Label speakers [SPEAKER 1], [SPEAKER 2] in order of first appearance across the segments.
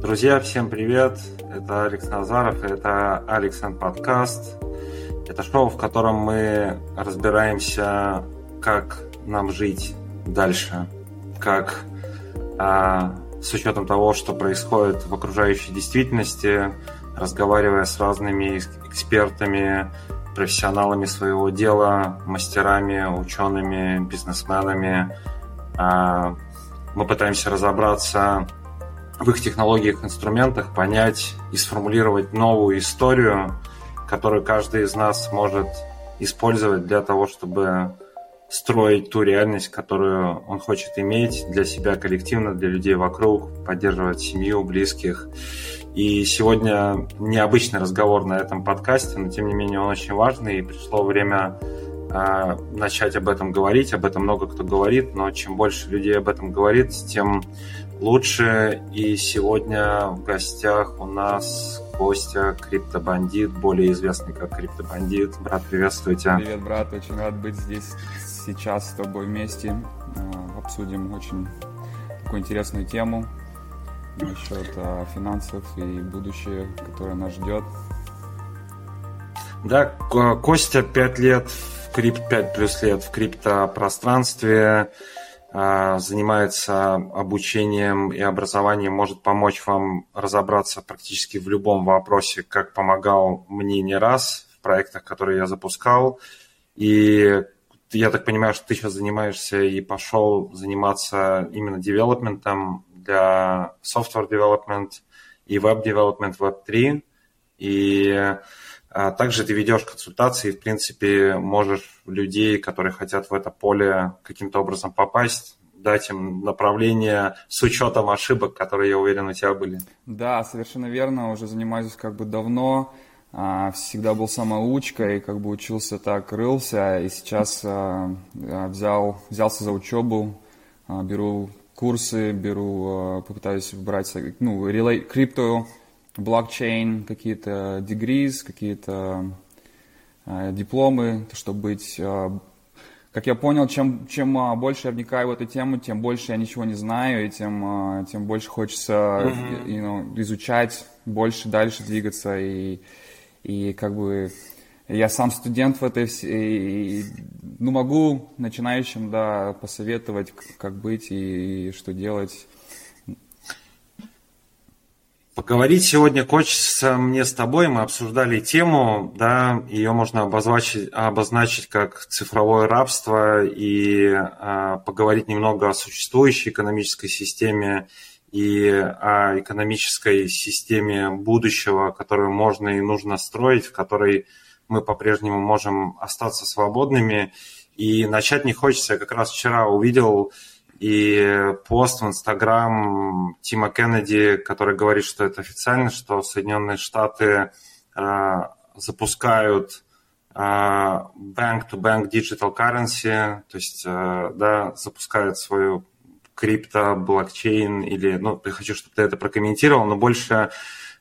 [SPEAKER 1] Друзья, всем привет! Это Алекс Назаров, это Алекс Подкаст. Это шоу, в котором мы разбираемся, как нам жить дальше, как а, с учетом того, что происходит в окружающей действительности, разговаривая с разными экспертами, профессионалами своего дела, мастерами, учеными, бизнесменами. А, мы пытаемся разобраться в их технологиях, инструментах, понять и сформулировать новую историю, которую каждый из нас может использовать для того, чтобы строить ту реальность, которую он хочет иметь для себя коллективно, для людей вокруг, поддерживать семью, близких. И сегодня необычный разговор на этом подкасте, но тем не менее он очень важный, и пришло время э, начать об этом говорить. Об этом много кто говорит, но чем больше людей об этом говорит, тем лучше. И сегодня в гостях у нас Костя, криптобандит, более известный как криптобандит. Брат, приветствуйте.
[SPEAKER 2] Привет, брат, очень рад быть здесь сейчас с тобой вместе. А, обсудим очень такую интересную тему насчет а, финансов и будущее, которое нас ждет.
[SPEAKER 1] Да, Костя 5 лет в крипт, 5 плюс лет в криптопространстве, а, занимается обучением и образованием, может помочь вам разобраться практически в любом вопросе, как помогал мне не раз в проектах, которые я запускал. И я так понимаю, что ты сейчас занимаешься и пошел заниматься именно девелопментом для software development и web development web 3. И а также ты ведешь консультации, в принципе, можешь людей, которые хотят в это поле каким-то образом попасть, дать им направление с учетом ошибок, которые, я уверен, у тебя были.
[SPEAKER 2] Да, совершенно верно. Уже занимаюсь как бы давно. А, всегда был самоучкой, как бы учился так, рылся. И сейчас а, взял, взялся за учебу, беру курсы, беру, попытаюсь брать ну, крипто блокчейн, какие-то degrees, какие-то э, дипломы, чтобы быть... Э, как я понял, чем, чем э, больше я вникаю в эту тему, тем больше я ничего не знаю, и тем, э, тем больше хочется mm-hmm. you know, изучать, больше дальше двигаться. И, и как бы я сам студент в этой... И, ну, могу начинающим, да, посоветовать, как быть и, и что делать.
[SPEAKER 1] Поговорить сегодня хочется мне с тобой. Мы обсуждали тему, да, ее можно обозначить, обозначить как цифровое рабство и а, поговорить немного о существующей экономической системе и о экономической системе будущего, которую можно и нужно строить, в которой мы по-прежнему можем остаться свободными. И начать не хочется. Я как раз вчера увидел и пост в Инстаграм Тима Кеннеди, который говорит, что это официально, что Соединенные Штаты э, запускают э, bank-to-bank digital currency, то есть э, да, запускают свою крипто, блокчейн или, ну, я хочу, чтобы ты это прокомментировал, но больше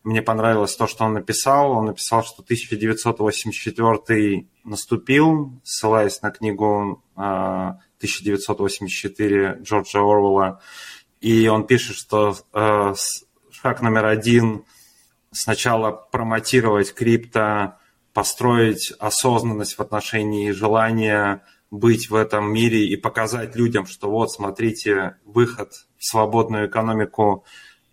[SPEAKER 1] мне понравилось то, что он написал. Он написал, что 1984 наступил, ссылаясь на книгу 1984 Джорджа Орвелла. И он пишет, что э, шаг номер один сначала промотировать крипто, построить осознанность в отношении желания быть в этом мире и показать людям, что вот, смотрите, выход в свободную экономику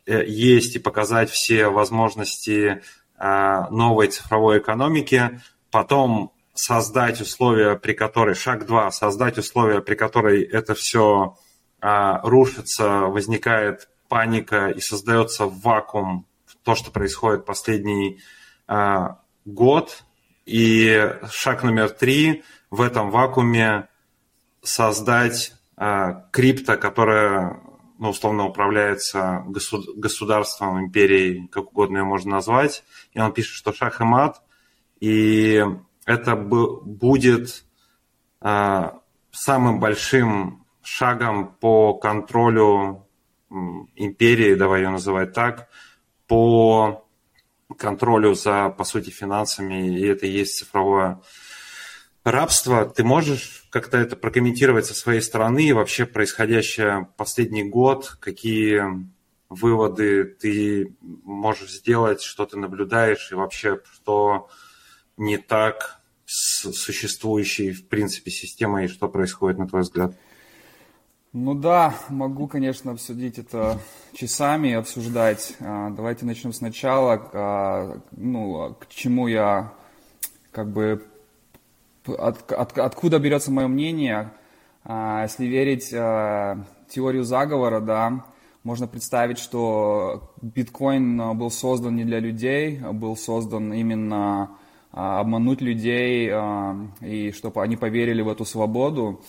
[SPEAKER 1] э, есть, и показать все возможности э, новой цифровой экономики. Потом создать условия, при которой, шаг два, создать условия, при которой это все а, рушится, возникает паника и создается вакуум, то, что происходит последний а, год. И шаг номер три, в этом вакууме создать а, крипто, которая ну, условно управляется государством, империей, как угодно ее можно назвать. И он пишет, что шах и мат, и это будет а, самым большим шагом по контролю империи, давай ее называть так, по контролю за, по сути, финансами, и это и есть цифровое рабство. Ты можешь как-то это прокомментировать со своей стороны, вообще происходящее последний год, какие выводы ты можешь сделать, что ты наблюдаешь, и вообще, что не так с существующей, в принципе, системой, и что происходит, на твой взгляд?
[SPEAKER 2] Ну да, могу, конечно, обсудить это часами, обсуждать. А, давайте начнем сначала. А, ну, к чему я, как бы, от, от, откуда берется мое мнение? А, если верить теорию заговора, да, можно представить, что биткоин был создан не для людей, был создан именно обмануть людей, и чтобы они поверили в эту свободу.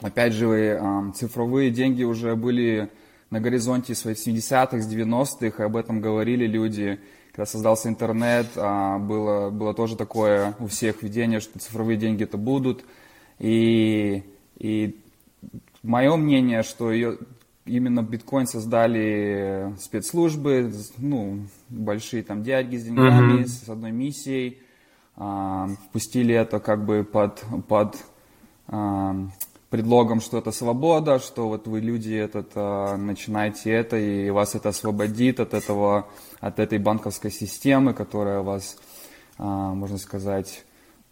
[SPEAKER 2] Опять же, цифровые деньги уже были на горизонте с 80-х, с 90-х, об этом говорили люди. Когда создался интернет, а, было, было тоже такое у всех видение, что цифровые деньги это будут. И, и мое мнение, что ее, именно биткоин создали спецслужбы, ну, большие там дядьки с деньгами, mm-hmm. с одной миссией, а, впустили это как бы под, под а, предлогом, что это свобода, что вот вы люди этот, а, начинаете это, и вас это освободит от этого, от этой банковской системы, которая вас, а, можно сказать,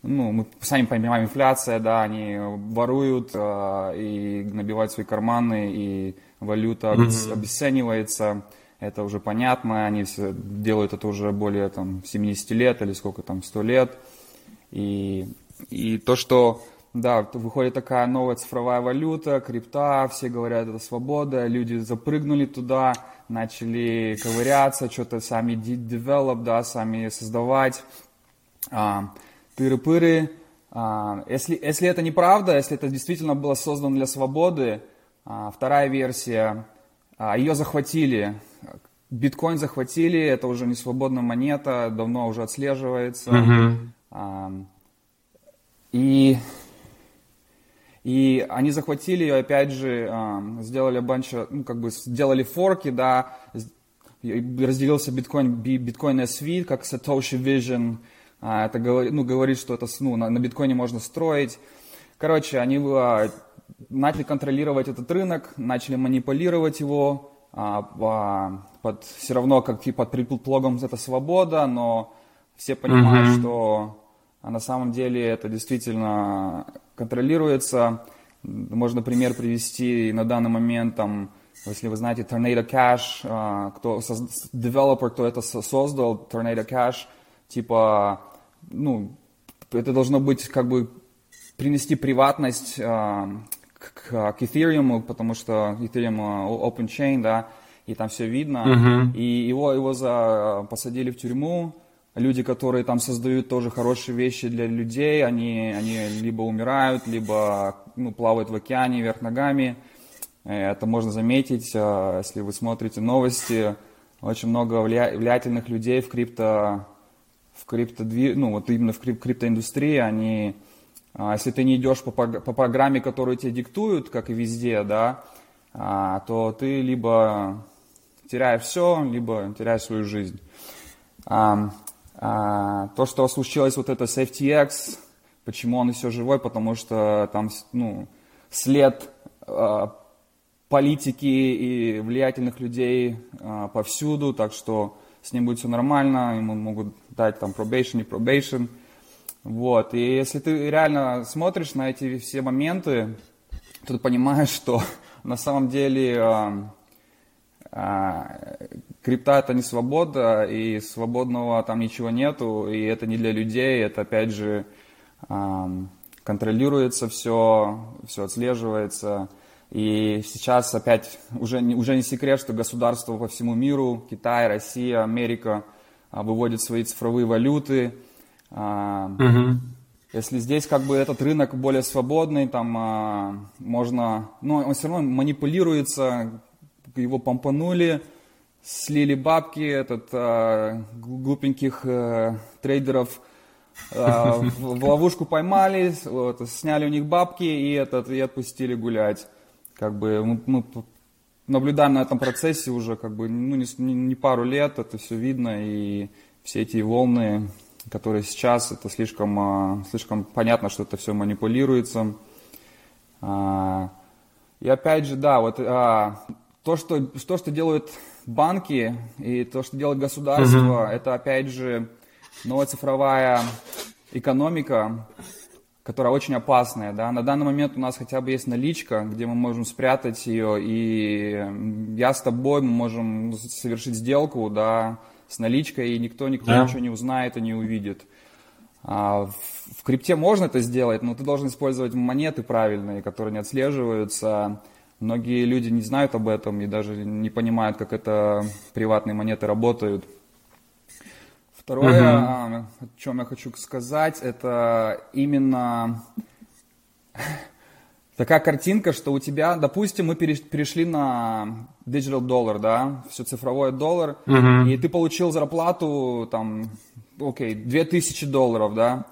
[SPEAKER 2] ну, мы сами понимаем, инфляция, да, они воруют а, и набивают свои карманы, и валюта mm-hmm. обесценивается, это уже понятно, они все делают это уже более там 70 лет или сколько там, 100 лет, и, и то, что да, выходит такая новая цифровая валюта, крипта, все говорят, это свобода, люди запрыгнули туда, начали ковыряться, что-то сами develop, да, сами создавать, а, тыры-пыры. А, если, если это неправда, если это действительно было создано для свободы, а, вторая версия, а, ее захватили, биткоин захватили, это уже не свободная монета, давно уже отслеживается. Mm-hmm. А, и и они захватили ее, опять же, сделали банча, ну, как бы сделали форки, да, разделился биткоин, биткоин SV, как Satoshi Vision, а, это говорит, ну, говорит, что это ну, на, на биткоине можно строить. Короче, они а, начали контролировать этот рынок, начали манипулировать его, а, под, все равно как под предлогом это свобода, но все понимают, mm-hmm. что а на самом деле это действительно контролируется. Можно пример привести на данный момент, там, если вы знаете Tornado Cash, а, кто девелопер, кто это создал, Tornado Cash, типа, ну, это должно быть как бы принести приватность а, к, к Ethereum, потому что Ethereum open chain, да, и там все видно. Uh-huh. И его, его за, посадили в тюрьму, люди, которые там создают тоже хорошие вещи для людей, они, они либо умирают, либо ну, плавают в океане вверх ногами. Э, это можно заметить, э, если вы смотрите новости. Очень много влиятельных людей в крипто, в крипто, ну вот именно в криптоиндустрии, они, э, если ты не идешь по, по программе, которую тебе диктуют, как и везде, да, то ты либо теряешь все, либо теряешь свою жизнь. А, то, что случилось вот это с FTX, почему он еще живой, потому что там ну, след а, политики и влиятельных людей а, повсюду, так что с ним будет все нормально, ему могут дать там probation и probation. Вот. И если ты реально смотришь на эти все моменты, то ты понимаешь, что на самом деле а, а, крипта это не свобода, и свободного там ничего нету, и это не для людей, это опять же контролируется все, все отслеживается. И сейчас опять уже не, уже не секрет, что государства по всему миру, Китай, Россия, Америка а, выводят свои цифровые валюты. Угу. Если здесь как бы этот рынок более свободный, там можно, но он все равно манипулируется, его помпанули, слили бабки, этот, а, глупеньких а, трейдеров а, в, в ловушку поймали, вот, сняли у них бабки и, этот, и отпустили гулять. Как бы мы, мы наблюдаем на этом процессе уже как бы ну, не, не пару лет, это все видно, и все эти волны, которые сейчас, это слишком, слишком понятно, что это все манипулируется. И опять же, да, вот то, что, то, что делают банки и то, что делает государство, mm-hmm. это опять же новая цифровая экономика, которая очень опасная. Да? На данный момент у нас хотя бы есть наличка, где мы можем спрятать ее, и я с тобой мы можем совершить сделку да, с наличкой, и никто, никто yeah. ничего не узнает и не увидит. А в, в крипте можно это сделать, но ты должен использовать монеты правильные, которые не отслеживаются. Многие люди не знают об этом и даже не понимают, как это приватные монеты работают. Второе, uh-huh. о чем я хочу сказать, это именно такая картинка, что у тебя, допустим, мы перешли на digital доллар, да, все цифровой доллар, uh-huh. и ты получил зарплату там окей, okay, 2000 долларов, да,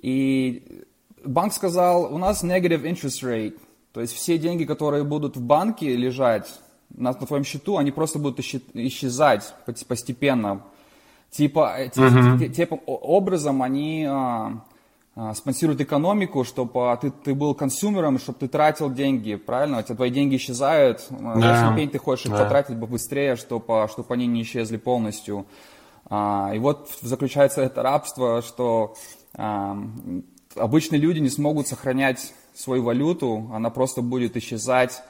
[SPEAKER 2] и банк сказал, у нас negative interest rate, то есть все деньги, которые будут в банке лежать на, на твоем счету, они просто будут исчезать постепенно. Типа, uh-huh. типа образом они а, а, спонсируют экономику, чтобы а, ты, ты был консумером, чтобы ты тратил деньги, правильно? У тебя твои деньги исчезают, да. Yeah. ты хочешь их yeah. потратить побыстрее, чтобы, чтобы они не исчезли полностью. А, и вот заключается это рабство, что а, обычные люди не смогут сохранять свою валюту, она просто будет исчезать.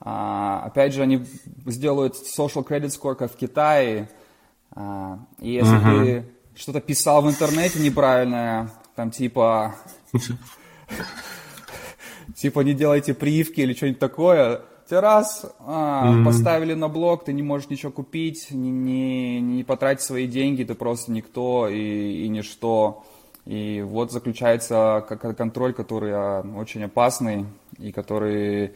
[SPEAKER 2] А, опять же, они сделают social credit score, как в Китае. И если uh-huh. ты что-то писал в интернете неправильное, там типа типа не делайте прививки или что-нибудь такое, Тебя раз а, mm-hmm. поставили на блок, ты не можешь ничего купить, не, не, не потратить свои деньги, ты просто никто и, и ничто. И вот заключается контроль, который а, очень опасный и который,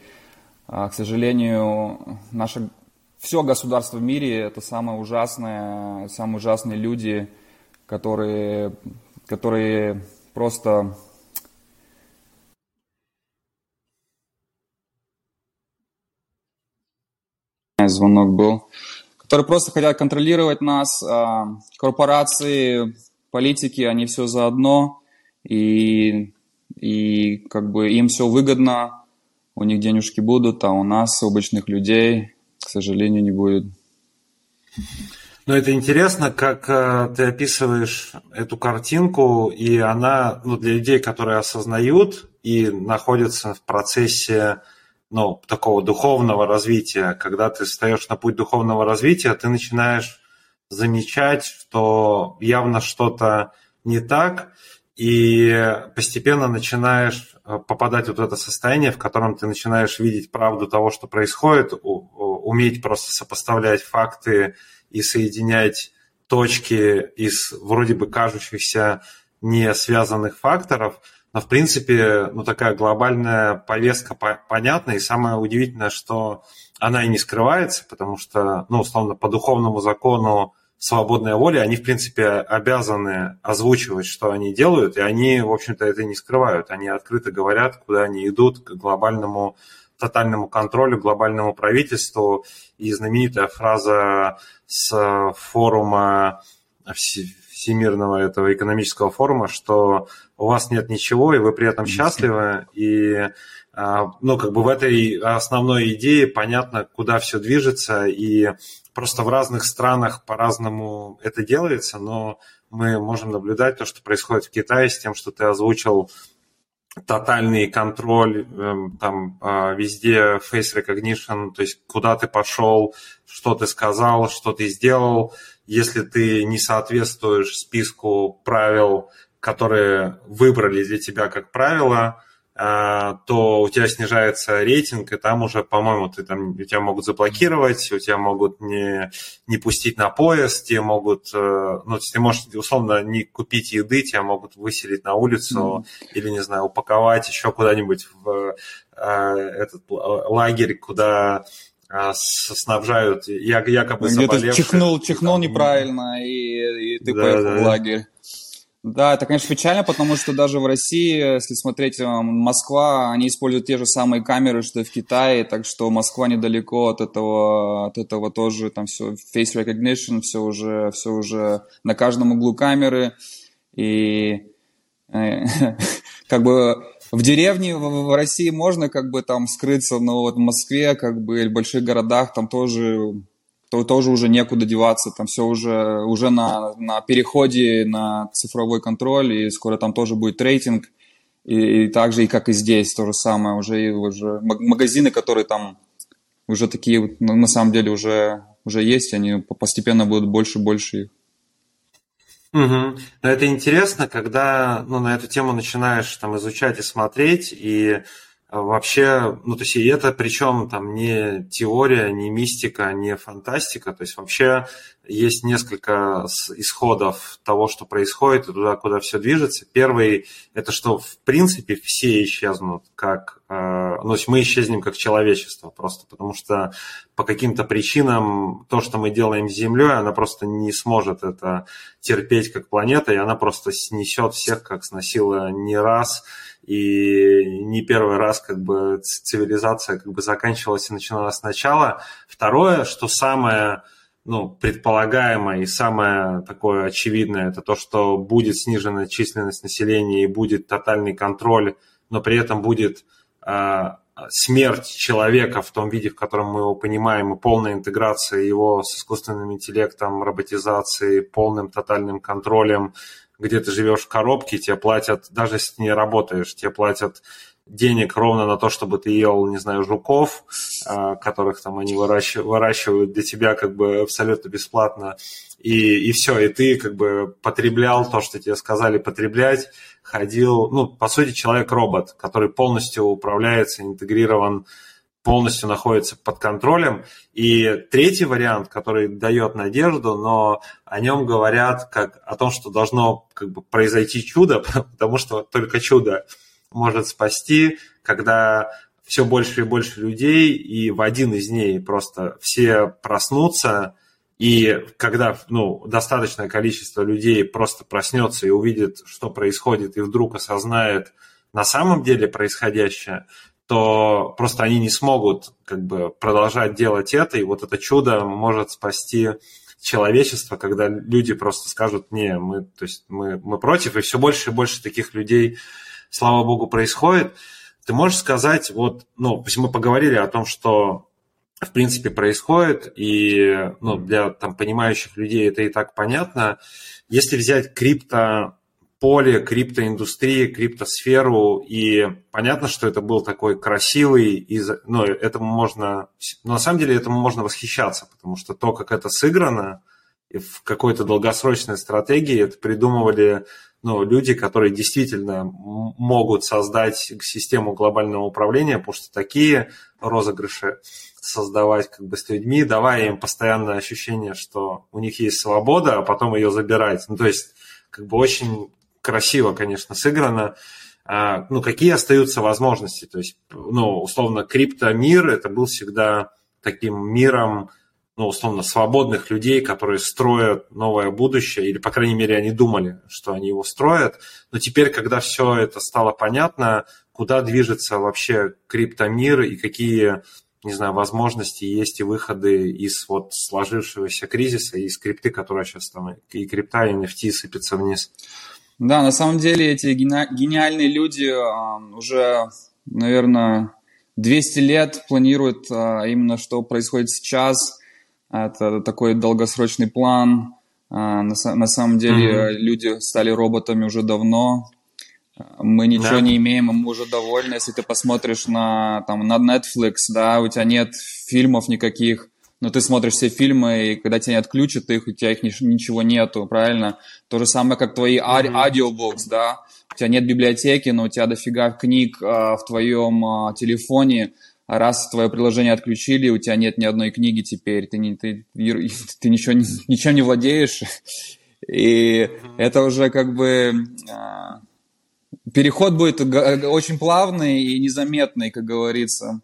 [SPEAKER 2] а, к сожалению, наше все государство в мире это самое ужасное, самые ужасные люди, которые, которые просто звонок был, которые просто хотят контролировать нас. А, корпорации, политики, они все заодно, и, и как бы им все выгодно, у них денежки будут, а у нас, у обычных людей, к сожалению, не будет.
[SPEAKER 1] Ну, это интересно, как э, ты описываешь эту картинку, и она ну, для людей, которые осознают и находятся в процессе ну, такого духовного развития, когда ты встаешь на путь духовного развития, ты начинаешь замечать, что явно что-то не так, и постепенно начинаешь э, попадать вот в это состояние, в котором ты начинаешь видеть правду того, что происходит, уметь просто сопоставлять факты и соединять точки из вроде бы кажущихся не связанных факторов – но, в принципе, ну, такая глобальная повестка понятна, и самое удивительное, что она и не скрывается, потому что, ну, условно, по духовному закону свободной воли, они, в принципе, обязаны озвучивать, что они делают, и они, в общем-то, это не скрывают. Они открыто говорят, куда они идут, к глобальному тотальному контролю, глобальному правительству. И знаменитая фраза с форума Всемирного этого экономического форума, что у вас нет ничего, и вы при этом счастливы, и ну, как бы в этой основной идее понятно, куда все движется, и просто в разных странах по-разному это делается, но мы можем наблюдать то, что происходит в Китае с тем, что ты озвучил тотальный контроль, эм, там а, везде face recognition, то есть куда ты пошел, что ты сказал, что ты сделал, если ты не соответствуешь списку правил, которые выбрали для тебя как правило, а, то у тебя снижается рейтинг, и там уже, по-моему, ты там, у тебя могут заблокировать, у тебя могут не, не пустить на поезд, тебе могут, э, ну, ты можешь, условно, не купить еды, тебя могут выселить на улицу mm-hmm. или, не знаю, упаковать еще куда-нибудь в э, этот лагерь, куда а, снабжают якобы
[SPEAKER 2] Где-то чихнул, чихнул неправильно, и, и ты да, поехал да, в лагерь. Да, это, конечно, печально, потому что даже в России, если смотреть э, Москва, они используют те же самые камеры, что и в Китае, так что Москва недалеко от этого, от этого тоже, там все, face recognition, все уже, все уже на каждом углу камеры, и э, как бы в деревне в, России можно как бы там скрыться, но вот в Москве как бы или в больших городах там тоже то тоже уже некуда деваться, там все уже, уже на, на переходе на цифровой контроль, и скоро там тоже будет рейтинг, и, и так же, и как и здесь, то же самое, уже, уже магазины, которые там уже такие, ну, на самом деле, уже, уже есть, они постепенно будут больше и больше их.
[SPEAKER 1] Угу. Но это интересно, когда ну, на эту тему начинаешь там изучать и смотреть, и вообще, ну, то есть и это причем там не теория, не мистика, не фантастика, то есть вообще есть несколько исходов того, что происходит и туда, куда все движется. Первый – это что, в принципе, все исчезнут, как, э, ну, то есть мы исчезнем как человечество просто, потому что по каким-то причинам то, что мы делаем с Землей, она просто не сможет это терпеть как планета, и она просто снесет всех, как сносила не раз – и не первый раз как бы цивилизация как бы заканчивалась и начиналась сначала. Второе, что самое ну, предполагаемое и самое такое очевидное, это то, что будет снижена численность населения и будет тотальный контроль, но при этом будет э, смерть человека в том виде, в котором мы его понимаем, и полная интеграция его с искусственным интеллектом, роботизацией, полным тотальным контролем, где ты живешь в коробке, тебе платят, даже если ты не работаешь, тебе платят денег ровно на то, чтобы ты ел, не знаю, жуков, а, которых там они выращивают, выращивают для тебя как бы абсолютно бесплатно, и, и все, и ты как бы потреблял то, что тебе сказали потреблять, ходил, ну, по сути, человек-робот, который полностью управляется, интегрирован полностью находится под контролем. И третий вариант, который дает надежду, но о нем говорят как о том, что должно как бы произойти чудо, потому что только чудо может спасти, когда все больше и больше людей, и в один из дней просто все проснутся, и когда ну, достаточное количество людей просто проснется и увидит, что происходит, и вдруг осознает на самом деле происходящее, то просто они не смогут как бы продолжать делать это, и вот это чудо может спасти человечество, когда люди просто скажут, не, мы, то есть мы, мы против, и все больше и больше таких людей, слава богу, происходит. Ты можешь сказать, вот, ну, мы поговорили о том, что в принципе происходит, и ну, для там, понимающих людей это и так понятно. Если взять крипто поле криптоиндустрии, криптосферу, и понятно, что это был такой красивый, и, ну, этому можно, но на самом деле этому можно восхищаться, потому что то, как это сыграно, и в какой-то долгосрочной стратегии это придумывали ну, люди, которые действительно могут создать систему глобального управления, потому что такие розыгрыши создавать как бы с людьми, давая им постоянное ощущение, что у них есть свобода, а потом ее забирать. Ну, то есть как бы очень красиво, конечно, сыграно. А, ну, какие остаются возможности? То есть, ну, условно, криптомир – это был всегда таким миром, ну, условно, свободных людей, которые строят новое будущее, или, по крайней мере, они думали, что они его строят. Но теперь, когда все это стало понятно, куда движется вообще криптомир и какие, не знаю, возможности есть и выходы из вот сложившегося кризиса, и из крипты, которая сейчас там, и крипта, и NFT сыпется вниз.
[SPEAKER 2] Да, на самом деле эти гениальные люди уже, наверное, 200 лет планируют а, именно, что происходит сейчас. Это такой долгосрочный план. А, на, на самом деле mm-hmm. люди стали роботами уже давно. Мы ничего да. не имеем, мы уже довольны. Если ты посмотришь на, там, на Netflix, да, у тебя нет фильмов никаких, но ты смотришь все фильмы, и когда тебя не отключат их, у тебя их ничего нету, правильно? То же самое, как твои mm-hmm. аудиобукс, да? У тебя нет библиотеки, но у тебя дофига книг а, в твоем а, телефоне, а раз твое приложение отключили, у тебя нет ни одной книги теперь, ты, не, ты, ты ничего, ничем не владеешь, и это уже как бы... А, переход будет очень плавный и незаметный, как говорится.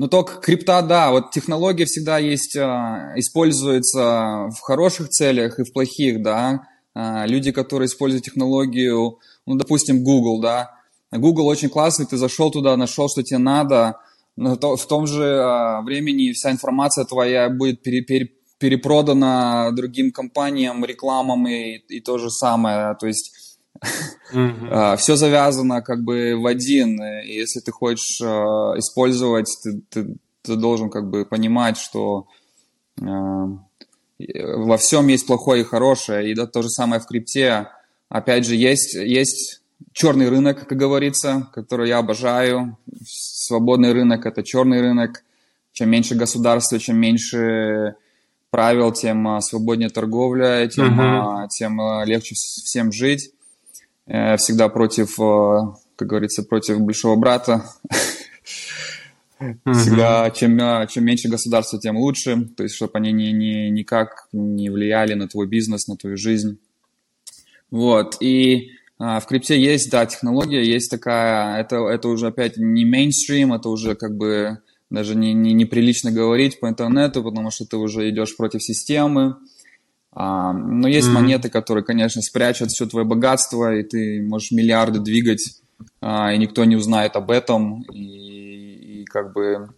[SPEAKER 2] Но только крипта, да, вот технология всегда есть, а, используется в хороших целях и в плохих, да. А, люди, которые используют технологию, ну, допустим, Google, да. Google очень классный, ты зашел туда, нашел, что тебе надо, но в том же а, времени вся информация твоя будет пере, пере, перепродана другим компаниям, рекламам и, и то же самое. То есть Mm-hmm. Все завязано как бы в один. И если ты хочешь использовать, ты, ты, ты должен как бы понимать, что во всем есть плохое и хорошее. И да, то же самое в крипте. Опять же, есть, есть черный рынок, как говорится, который я обожаю. Свободный рынок – это черный рынок. Чем меньше государства, чем меньше правил, тем а, свободнее торговля, тем, uh-huh. тем а, легче всем жить. Э, всегда против, как говорится, против большого брата. Всегда, чем, чем меньше государства, тем лучше. То есть, чтобы они ни, ни, никак не влияли на твой бизнес, на твою жизнь. Вот. И в крипте есть, да, технология, есть такая, это, это уже опять не мейнстрим, это уже как бы даже не, не, неприлично говорить по интернету, потому что ты уже идешь против системы. Но есть mm-hmm. монеты, которые, конечно, спрячут все твое богатство, и ты можешь миллиарды двигать, а, и никто не узнает об этом. И, и как бы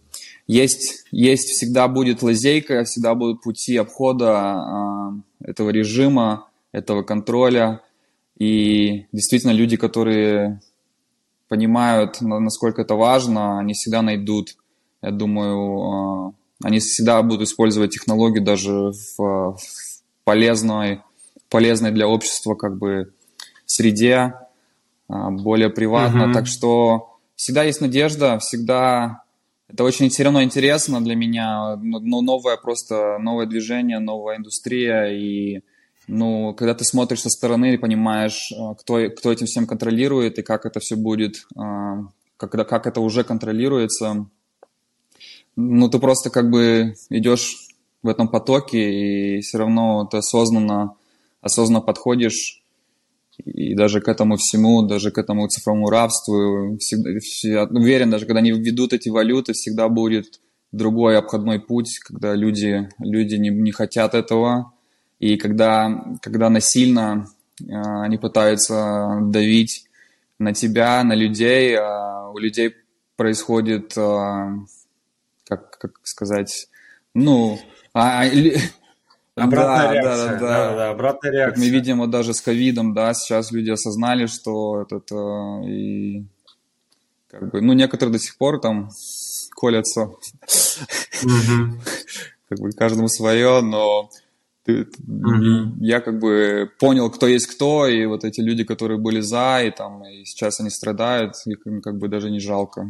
[SPEAKER 2] есть, есть всегда будет лазейка, всегда будут пути обхода а, этого режима, этого контроля. И действительно люди, которые понимают, насколько это важно, они всегда найдут, я думаю, а, они всегда будут использовать технологию даже в, в полезной, полезной для общества как бы среде, а, более приватно. Mm-hmm. Так что всегда есть надежда, всегда это очень все равно интересно для меня, но новое просто новое движение, новая индустрия и ну, когда ты смотришь со стороны и понимаешь, э, кто, кто этим всем контролирует и как это все будет, когда, как это уже контролируется, ну, ты просто как бы идешь в этом потоке и все равно ты осознанно, осознанно подходишь и даже к этому всему, даже к этому цифровому рабству, всегда, уверен, даже когда они введут эти валюты, всегда будет другой обходной путь, когда люди, люди не, не хотят этого, и когда, когда насильно э, они пытаются давить на тебя, на людей, э, у людей происходит, э, как, как сказать, ну... А,
[SPEAKER 1] Обратная да, реакция. Да, да,
[SPEAKER 2] да. да, обратная реакция. Как мы видим вот даже с ковидом, да, сейчас люди осознали, что этот и как бы, ну некоторые до сих пор там колятся, как бы каждому свое, но ты, я как бы понял, кто есть кто, и вот эти люди, которые были за, и там, и сейчас они страдают, их как бы даже не жалко.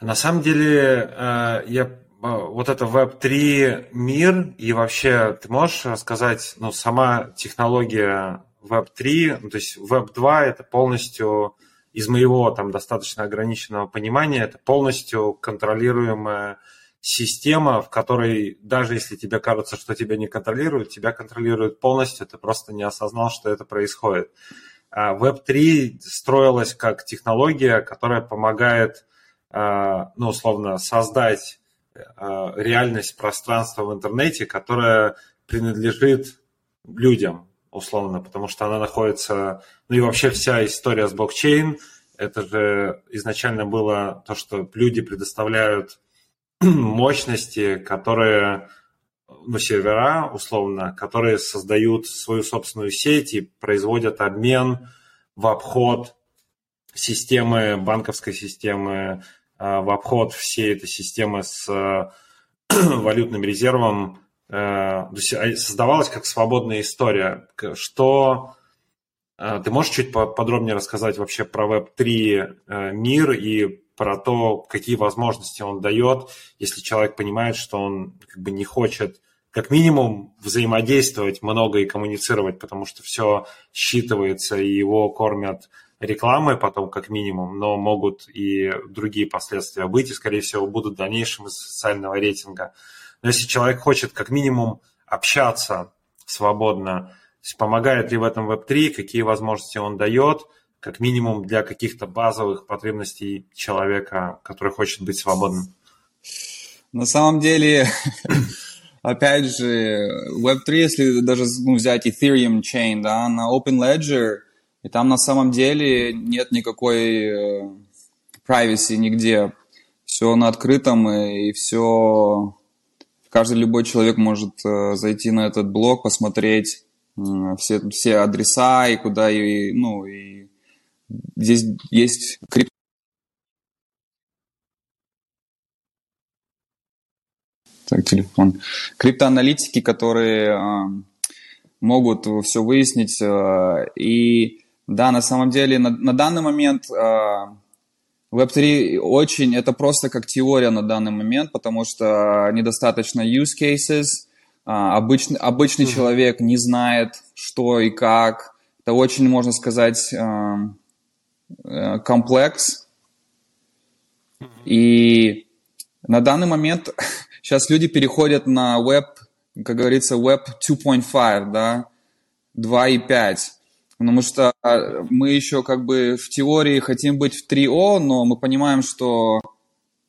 [SPEAKER 1] На самом деле, э, я э, вот это Web3 мир, и вообще ты можешь рассказать, ну, сама технология Web3, ну, то есть Web2 это полностью из моего там достаточно ограниченного понимания, это полностью контролируемая система, в которой даже если тебе кажется, что тебя не контролируют, тебя контролируют полностью, ты просто не осознал, что это происходит. А Web3 строилась как технология, которая помогает, а, ну, условно, создать реальность пространства в интернете, которая принадлежит людям, условно, потому что она находится... Ну и вообще вся история с блокчейн, это же изначально было то, что люди предоставляют мощности, которые, ну, сервера, условно, которые создают свою собственную сеть и производят обмен в обход системы, банковской системы, а, в обход всей этой системы с валютным резервом. Э, а, создавалась как свободная история. Что ты можешь чуть подробнее рассказать вообще про Web3 э, мир и про то, какие возможности он дает, если человек понимает, что он как бы не хочет как минимум взаимодействовать много и коммуницировать, потому что все считывается, и его кормят рекламой потом как минимум, но могут и другие последствия быть, и, скорее всего, будут в дальнейшем из социального рейтинга. Но если человек хочет как минимум общаться свободно, помогает ли в этом Web3, какие возможности он дает – как минимум для каких-то базовых потребностей человека, который хочет быть свободным?
[SPEAKER 2] На самом деле, опять же, Web3, если даже ну, взять Ethereum Chain, да, на Open Ledger, и там на самом деле нет никакой э, privacy нигде. Все на открытом, и, и все... Каждый любой человек может э, зайти на этот блок, посмотреть, все, все адреса и куда и, ну, и здесь есть крип... Так, телефон. Криптоаналитики, которые э, могут все выяснить. Э, и да, на самом деле, на, на данный момент э, Web3 очень, это просто как теория на данный момент, потому что недостаточно use cases, а, обычный, обычный mm-hmm. человек не знает, что и как. Это очень, можно сказать, э, э, комплекс. Mm-hmm. И на данный момент сейчас люди переходят на Web, как говорится, Web 2.5, да, 2.5 потому что а, мы еще как бы в теории хотим быть в 3О, но мы понимаем, что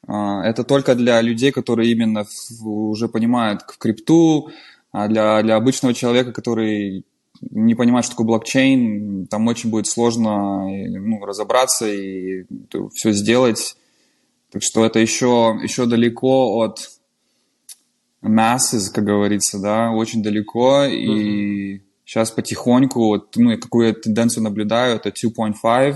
[SPEAKER 2] а, это только для людей, которые именно уже понимают крипту, а для, для обычного человека, который не понимает, что такое блокчейн, там очень будет сложно ну, разобраться и все сделать. Так что это еще, еще далеко от masses, как говорится, да, очень далеко. Mm-hmm. И Сейчас потихоньку, вот, ну, какую я тенденцию наблюдаю, это 2.5,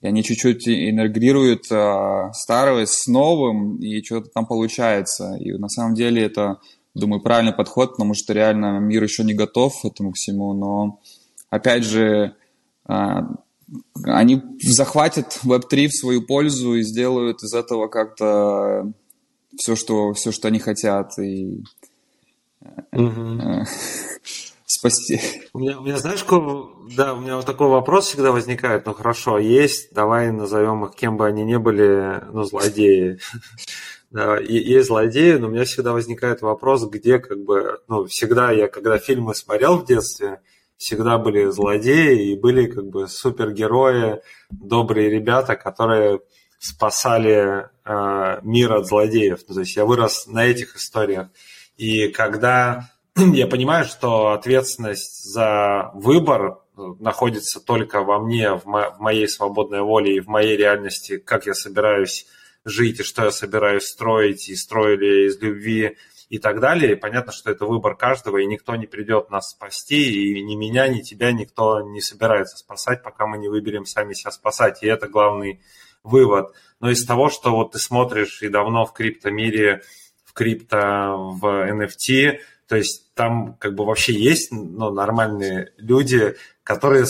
[SPEAKER 2] и они чуть-чуть интегрируют э, старое с новым, и что-то там получается. И на самом деле это, думаю, правильный подход, потому что реально мир еще не готов к этому всему, но опять же, э, они захватят Web3 в свою пользу и сделают из этого как-то все, что, все, что они хотят. И,
[SPEAKER 1] mm-hmm спасти. У меня, у меня, знаешь, какой, да, у меня вот такой вопрос всегда возникает. Ну хорошо, есть, давай назовем их, кем бы они ни были, ну, злодеи. Да, есть злодеи, но у меня всегда возникает вопрос, где как бы, ну, всегда я, когда фильмы смотрел в детстве, всегда были злодеи и были как бы супергерои, добрые ребята, которые спасали э, мир от злодеев. Ну, то есть я вырос на этих историях. И когда я понимаю, что ответственность за выбор э, находится только во мне, в, мо- в моей свободной воле и в моей реальности, как я собираюсь жить и что я собираюсь строить, и строили из любви и так далее. И понятно, что это выбор каждого, и никто не придет нас спасти, и ни меня, ни тебя никто не собирается спасать, пока мы не выберем сами себя спасать. И это главный вывод. Но из того, что вот ты смотришь и давно в криптомире, в крипто, в NFT, то есть там как бы вообще есть ну, нормальные люди, которые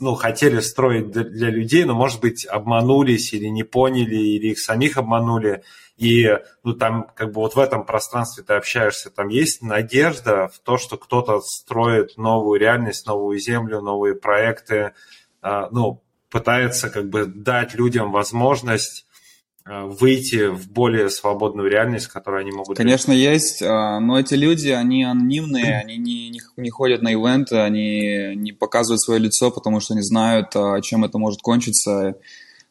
[SPEAKER 1] ну, хотели строить для людей, но, может быть, обманулись или не поняли, или их самих обманули. И ну, там как бы вот в этом пространстве ты общаешься, там есть надежда в то, что кто-то строит новую реальность, новую землю, новые проекты, а, ну, пытается как бы дать людям возможность выйти в более свободную реальность, которую они могут...
[SPEAKER 2] Конечно, жить. есть, а, но эти люди, они анонимные, они не, не, не ходят на ивенты, они не показывают свое лицо, потому что не знают, а, чем это может кончиться.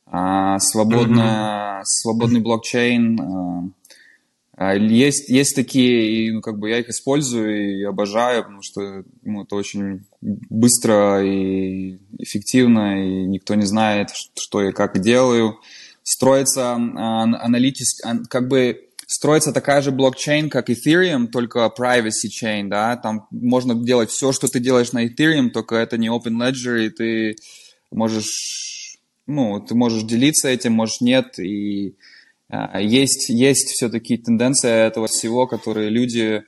[SPEAKER 2] А, свободная, mm-hmm. Свободный блокчейн, есть, есть такие, и, ну, как бы я их использую и обожаю, потому что ну, это очень быстро и эффективно, и никто не знает, что я как делаю строится аналитик, как бы строится такая же блокчейн, как Ethereum, только privacy chain, да, там можно делать все, что ты делаешь на Ethereum, только это не Open Ledger, и ты можешь, ну, ты можешь делиться этим, можешь нет, и а, есть, есть все-таки тенденция этого всего, которые люди,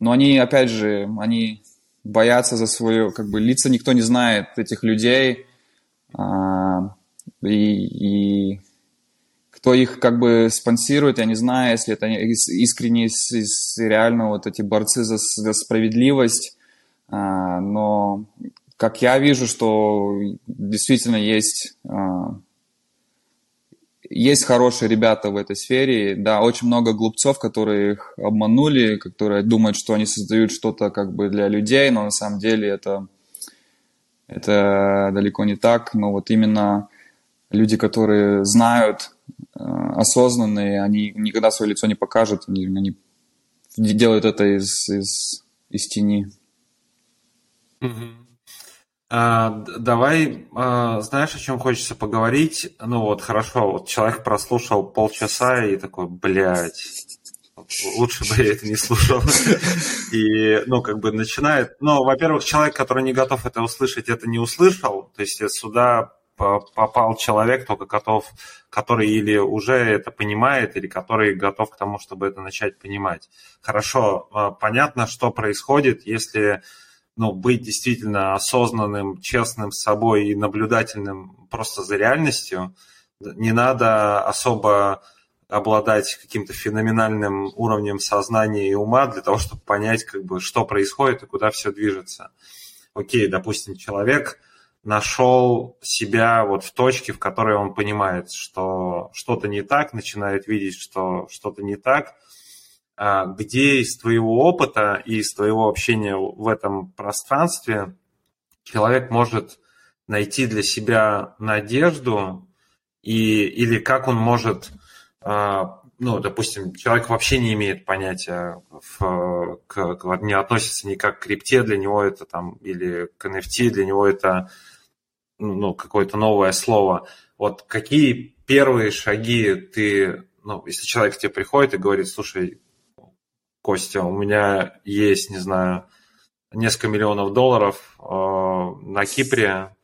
[SPEAKER 2] но они, опять же, они боятся за свое, как бы, лица никто не знает этих людей, а, и, и кто их как бы спонсирует, я не знаю, если это искренне реально вот эти борцы за, за справедливость, а, но как я вижу, что действительно есть а, есть хорошие ребята в этой сфере, да, очень много глупцов, которые их обманули, которые думают, что они создают что-то как бы для людей, но на самом деле это, это далеко не так, но вот именно люди, которые знают осознанные, они никогда свое лицо не покажут, они, они делают это из, из, из тени.
[SPEAKER 1] А, давай, а, знаешь, о чем хочется поговорить? Ну вот, хорошо, вот человек прослушал полчаса и такой, блядь, лучше бы я это не слушал. И, ну, как бы начинает... Ну, во-первых, человек, который не готов это услышать, это не услышал. То есть сюда попал человек, только готов, который или уже это понимает, или который готов к тому, чтобы это начать понимать. Хорошо, а, понятно, что происходит, если ну, быть действительно осознанным, честным с собой и наблюдательным просто за реальностью. Не надо особо обладать каким-то феноменальным уровнем сознания и ума для того, чтобы понять, как бы, что происходит и куда все движется. Окей, допустим, человек нашел себя вот в точке, в которой он понимает, что что-то не так, начинает видеть, что что-то не так, а где из твоего опыта и из твоего общения в этом пространстве человек может найти для себя надежду и, или как он может, а, ну, допустим, человек вообще не имеет понятия, в, к, не относится никак к крипте, для него это там, или к NFT, для него это ну, какое-то новое слово. Вот какие первые шаги ты, ну, если человек к тебе приходит и говорит, слушай, Костя, у меня есть, не знаю, несколько миллионов долларов э, на Кипре,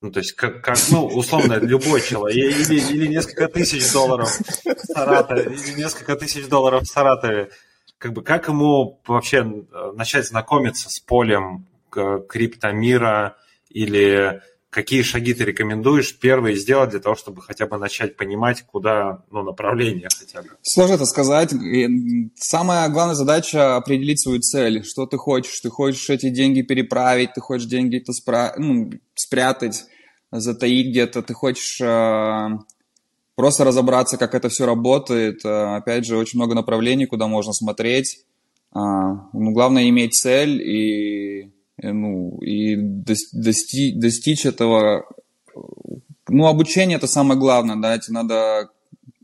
[SPEAKER 1] ну, то есть, как, как ну, условно, любой человек, или, или несколько тысяч долларов в Саратове, или несколько тысяч долларов в Саратове, как бы, как ему вообще э, начать знакомиться с полем криптомира или какие шаги ты рекомендуешь первые сделать для того, чтобы хотя бы начать понимать, куда ну, направление хотя бы?
[SPEAKER 2] Сложно это сказать. Самая главная задача определить свою цель. Что ты хочешь? Ты хочешь эти деньги переправить, ты хочешь деньги это спра... ну, спрятать, затаить где-то, ты хочешь э, просто разобраться, как это все работает. Э, опять же, очень много направлений, куда можно смотреть. Э, ну, главное иметь цель и ну, и дости, достичь этого, ну, обучение это самое главное, да, тебе надо,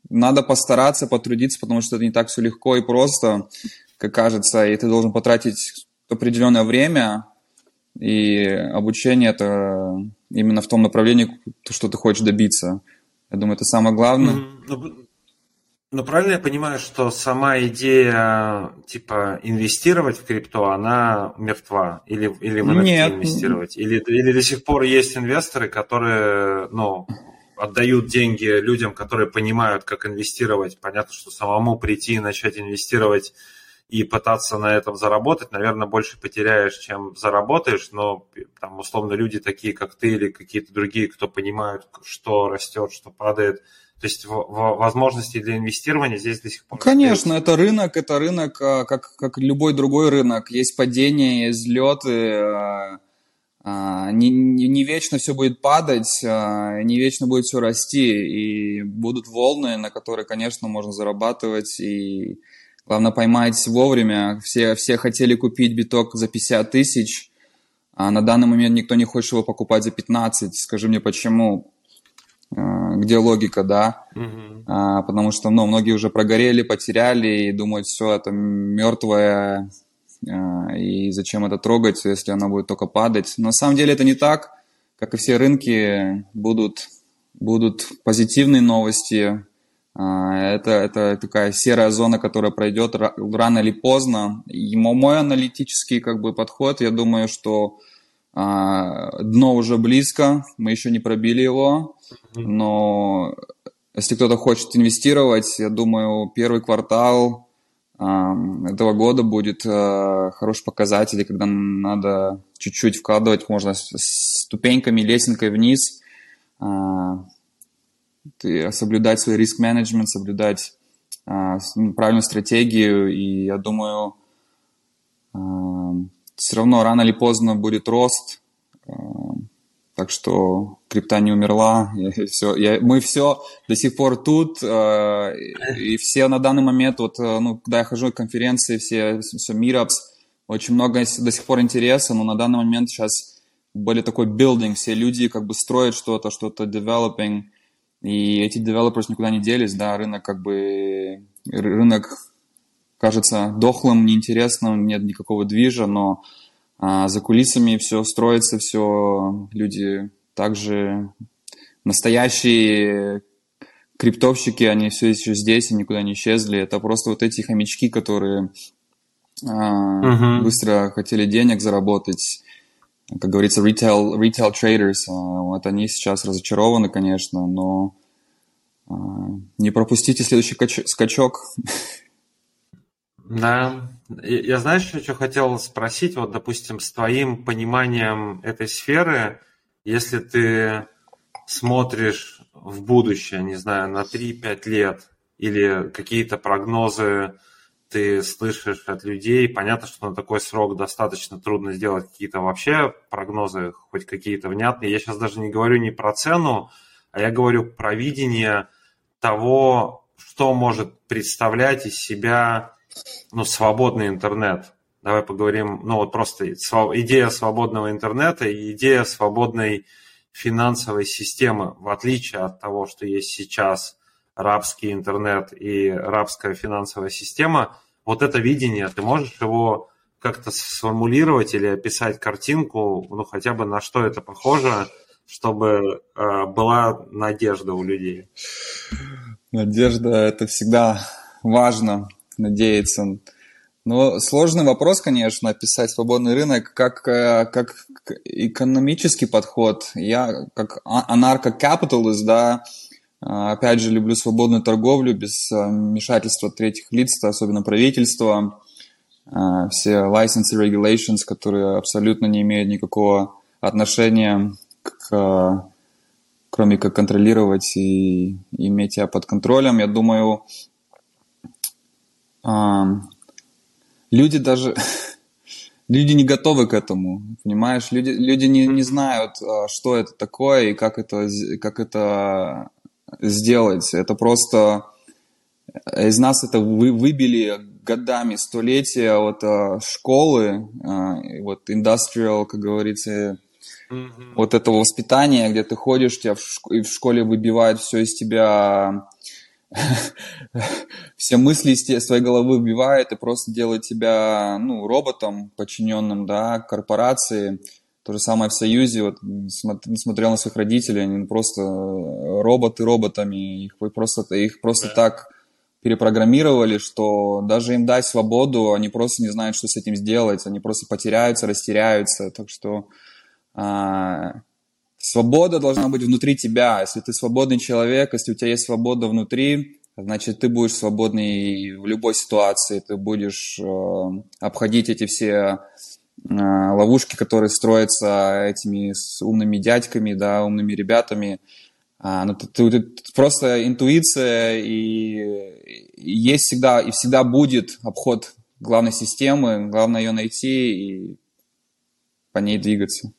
[SPEAKER 2] надо постараться, потрудиться, потому что это не так все легко и просто, как кажется, и ты должен потратить определенное время, и обучение это именно в том направлении, что ты хочешь добиться. Я думаю, это самое главное. Mm-hmm.
[SPEAKER 1] Ну, правильно я понимаю, что сама идея, типа, инвестировать в крипту, она мертва? Или, или в NFT Нет. инвестировать? Или, или до сих пор есть инвесторы, которые, ну, отдают деньги людям, которые понимают, как инвестировать. Понятно, что самому прийти и начать инвестировать и пытаться на этом заработать, наверное, больше потеряешь, чем заработаешь, но там условно люди такие, как ты или какие-то другие, кто понимают, что растет, что падает – то есть возможности для инвестирования здесь до сих пор.
[SPEAKER 2] Конечно, это рынок, это рынок, а, как, как любой другой рынок. Есть падения, есть взлеты. А, а, не, не, не вечно все будет падать, не вечно будет все расти. И будут волны, на которые, конечно, можно зарабатывать. И главное поймать вовремя. Все, все хотели купить биток за 50 тысяч, а на данный момент никто не хочет его покупать за 15. Скажи мне, почему? А, где логика, да, угу. а, потому что, ну, многие уже прогорели, потеряли и думают, все, это мертвое, а, и зачем это трогать, если она будет только падать. На самом деле это не так, как и все рынки, будут, будут позитивные новости, а, это, это такая серая зона, которая пройдет рано или поздно. И мой аналитический как бы подход, я думаю, что дно уже близко, мы еще не пробили его, но если кто-то хочет инвестировать, я думаю, первый квартал этого года будет а, хороший показатель, когда надо чуть-чуть вкладывать, можно ступеньками, лесенкой вниз, а, соблюдать свой риск-менеджмент, соблюдать правильную стратегию, и я думаю, все равно рано или поздно будет рост. Э, так что крипта не умерла. Я, все, я, мы все до сих пор тут. Э, и все на данный момент, вот, э, ну, когда я хожу на конференции, все, все Meetups, очень много до сих пор интереса, но на данный момент сейчас более такой building, все люди как бы строят что-то, что-то developing, и эти developers никуда не делись, да, рынок как бы, рынок кажется дохлым, неинтересным, нет никакого движа, но а, за кулисами все строится, все люди также настоящие криптовщики, они все еще здесь и никуда не исчезли. Это просто вот эти хомячки, которые а, uh-huh. быстро хотели денег заработать. Как говорится, retail, retail traders. А, вот они сейчас разочарованы, конечно, но а, не пропустите следующий скачок.
[SPEAKER 1] Да. Я знаешь, что хотел спросить, вот, допустим, с твоим пониманием этой сферы, если ты смотришь в будущее, не знаю, на 3-5 лет, или какие-то прогнозы ты слышишь от людей, понятно, что на такой срок достаточно трудно сделать какие-то вообще прогнозы, хоть какие-то внятные. Я сейчас даже не говорю не про цену, а я говорю про видение того, что может представлять из себя ну, свободный интернет. Давай поговорим, ну вот просто идея свободного интернета и идея свободной финансовой системы, в отличие от того, что есть сейчас рабский интернет и рабская финансовая система, вот это видение, ты можешь его как-то сформулировать или описать картинку, ну хотя бы на что это похоже, чтобы э, была надежда у людей.
[SPEAKER 2] Надежда это всегда важно надеяться. Но сложный вопрос, конечно, описать свободный рынок как, э, как экономический подход. Я как а, анарко-капиталист, да, э, опять же, люблю свободную торговлю без э, вмешательства третьих лиц, особенно правительства. Все license regulations, которые абсолютно не имеют никакого отношения к кроме как контролировать и иметь тебя под контролем. Я думаю, люди даже люди не готовы к этому, понимаешь? Люди, люди не, не знают, а, что это такое и как это, как это сделать. Это просто из нас это вы, выбили годами, столетия от а, школы, а, вот industrial, как говорится, mm-hmm. вот этого воспитания, где ты ходишь, тебя в, в школе выбивают все из тебя все мысли из своей головы убивает и просто делает тебя, ну, роботом, подчиненным, да, корпорации. То же самое в Союзе, вот, смотрел на своих родителей, они просто роботы роботами, их просто, их просто да. так перепрограммировали, что даже им дать свободу, они просто не знают, что с этим сделать, они просто потеряются, растеряются, так что а, Свобода должна быть внутри тебя. Если ты свободный человек, если у тебя есть свобода внутри, значит, ты будешь свободный в любой ситуации. Ты будешь э, обходить эти все э, ловушки, которые строятся этими умными дядьками, да, умными ребятами. А, ну, ты, ты, ты, просто интуиция и, и есть всегда и всегда будет обход главной системы. Главное ее найти и по ней двигаться.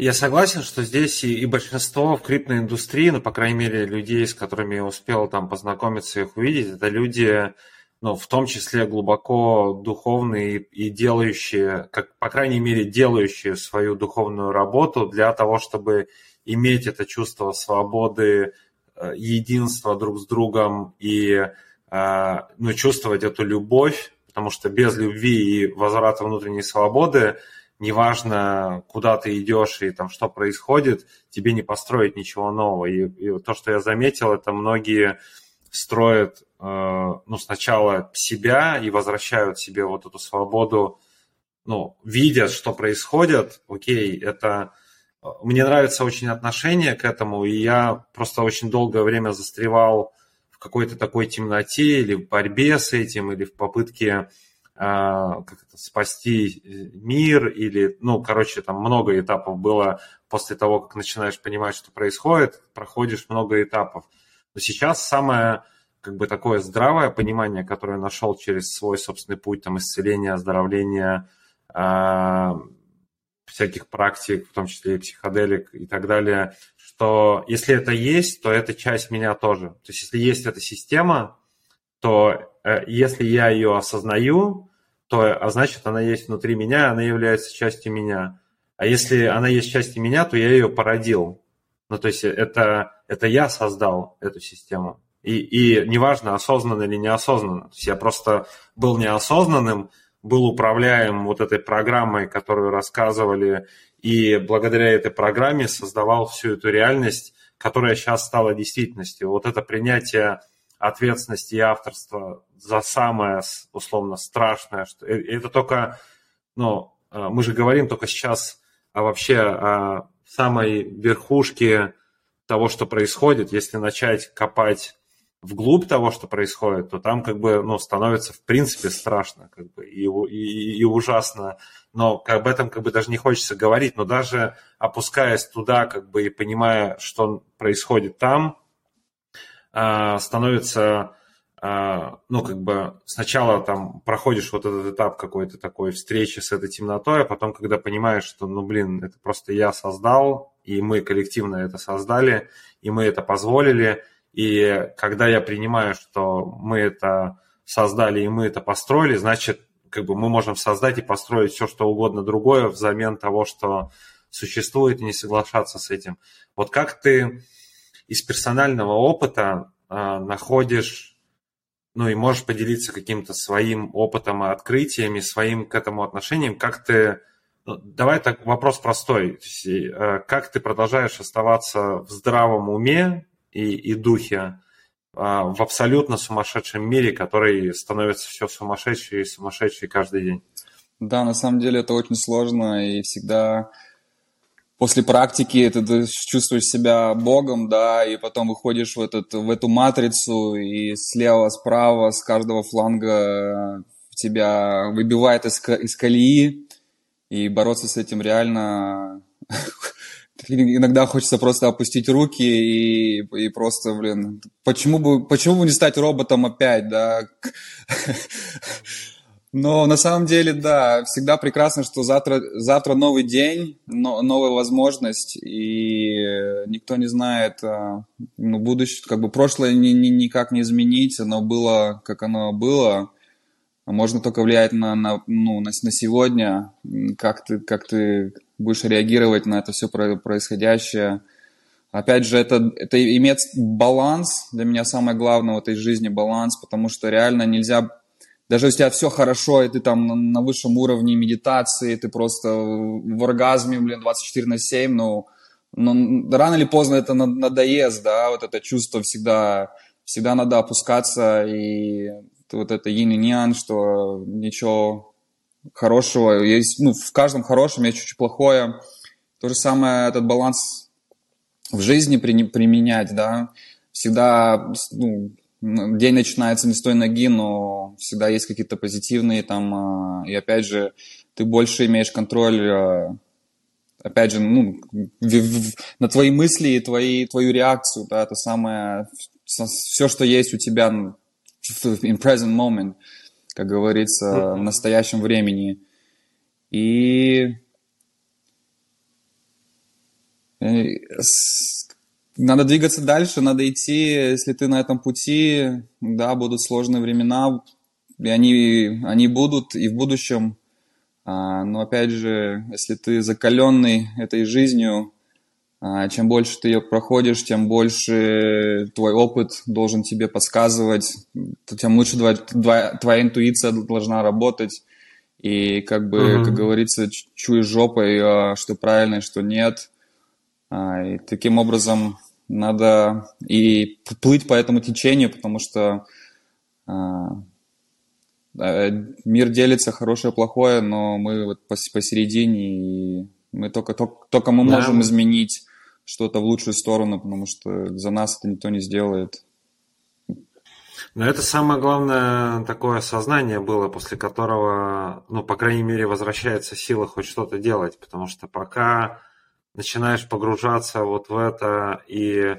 [SPEAKER 1] Я согласен, что здесь и, большинство в криптоиндустрии, ну, по крайней мере, людей, с которыми я успел там познакомиться и их увидеть, это люди, ну, в том числе глубоко духовные и, и делающие, как, по крайней мере, делающие свою духовную работу для того, чтобы иметь это чувство свободы, э, единства друг с другом и э, ну, чувствовать эту любовь, потому что без любви и возврата внутренней свободы неважно, куда ты идешь и там что происходит, тебе не построить ничего нового. И, и то, что я заметил, это многие строят э, ну, сначала себя и возвращают себе вот эту свободу, ну, видят, что происходит, окей, это... Мне нравится очень отношение к этому, и я просто очень долгое время застревал в какой-то такой темноте или в борьбе с этим, или в попытке как это, спасти э, мир или, ну, короче, там много этапов было после того, как начинаешь понимать, что происходит, проходишь много этапов. Но сейчас самое как бы такое здравое понимание, которое я нашел через свой собственный путь там исцеления, оздоровления, э, всяких практик, в том числе и психоделик и так далее, что если это есть, то это часть меня тоже. То есть если есть эта система, то э, если я ее осознаю, то а значит она есть внутри меня, она является частью меня. А если она есть частью меня, то я ее породил. Ну, то есть это, это я создал эту систему. И, и неважно, осознанно или неосознанно. То есть я просто был неосознанным, был управляем вот этой программой, которую рассказывали, и благодаря этой программе создавал всю эту реальность, которая сейчас стала действительностью. Вот это принятие ответственности и авторства за самое, условно, страшное. Что, это только, ну, э, мы же говорим только сейчас о вообще о самой верхушке того, что происходит. Если начать копать вглубь того, что происходит, то там как бы, ну, становится в принципе страшно, как бы, и, и, и ужасно. Но об этом как бы даже не хочется говорить, но даже опускаясь туда, как бы, и понимая, что происходит там, а, становится, а, ну, как бы сначала там проходишь вот этот этап какой-то такой встречи с этой темнотой, а потом, когда понимаешь, что, ну, блин, это просто я создал, и мы коллективно это создали, и мы это позволили, и когда я принимаю, что мы это создали и мы это построили, значит, как бы мы можем создать и построить все, что угодно другое взамен того, что существует, и не соглашаться с этим. Вот как ты из персонального опыта э, находишь, ну и можешь поделиться каким-то своим опытом открытиями, своим к этому отношением, как ты, ну, давай так вопрос простой, э, как ты продолжаешь оставаться в здравом уме и, и духе э, в абсолютно сумасшедшем мире, который становится все сумасшедший и сумасшедший каждый день?
[SPEAKER 2] Да, на самом деле это очень сложно и всегда после практики ты чувствуешь себя богом, да, и потом выходишь в, этот, в эту матрицу, и слева, справа, с каждого фланга тебя выбивает из, из колеи, и бороться с этим реально... Иногда хочется просто опустить руки и, и просто, блин, почему бы, почему бы не стать роботом опять, да? Но на самом деле, да, всегда прекрасно, что завтра, завтра новый день, но, новая возможность, и никто не знает, а, ну, будущее, как бы прошлое ни, ни, никак не изменить, оно было, как оно было, можно только влиять на, на, ну, на, на сегодня, как ты, как ты будешь реагировать на это все происходящее. Опять же, это, это иметь баланс, для меня самое главное в этой жизни баланс, потому что реально нельзя даже если у тебя все хорошо, и ты там на высшем уровне медитации, ты просто в оргазме, блин, 24 на 7, ну, ну рано или поздно это надоест, да, вот это чувство всегда, всегда надо опускаться, и вот это yin и yang, что ничего хорошего, есть, ну, в каждом хорошем есть чуть-чуть плохое. То же самое этот баланс в жизни применять, да, всегда, ну, день начинается не с той ноги, но всегда есть какие-то позитивные там, а, и опять же, ты больше имеешь контроль, а, опять же, ну, на твои мысли и твои, твою реакцию, да, это самое, все, что есть у тебя in present moment, как говорится, в настоящем времени. И надо двигаться дальше, надо идти, если ты на этом пути, да, будут сложные времена, и они, они будут и в будущем. А, но опять же, если ты закаленный этой жизнью, а, чем больше ты ее проходишь, тем больше твой опыт должен тебе подсказывать, тем лучше твоя, твоя, интуиция должна работать. И как бы, uh-huh. как говорится, чуешь жопой, а, что правильно, что нет. И таким образом надо и плыть по этому течению, потому что а, мир делится хорошее, плохое, но мы вот посередине, и мы только, только, только мы да. можем изменить что-то в лучшую сторону, потому что за нас это никто не сделает.
[SPEAKER 1] Но это самое главное такое осознание было, после которого, ну, по крайней мере, возвращается сила хоть что-то делать, потому что пока начинаешь погружаться вот в это и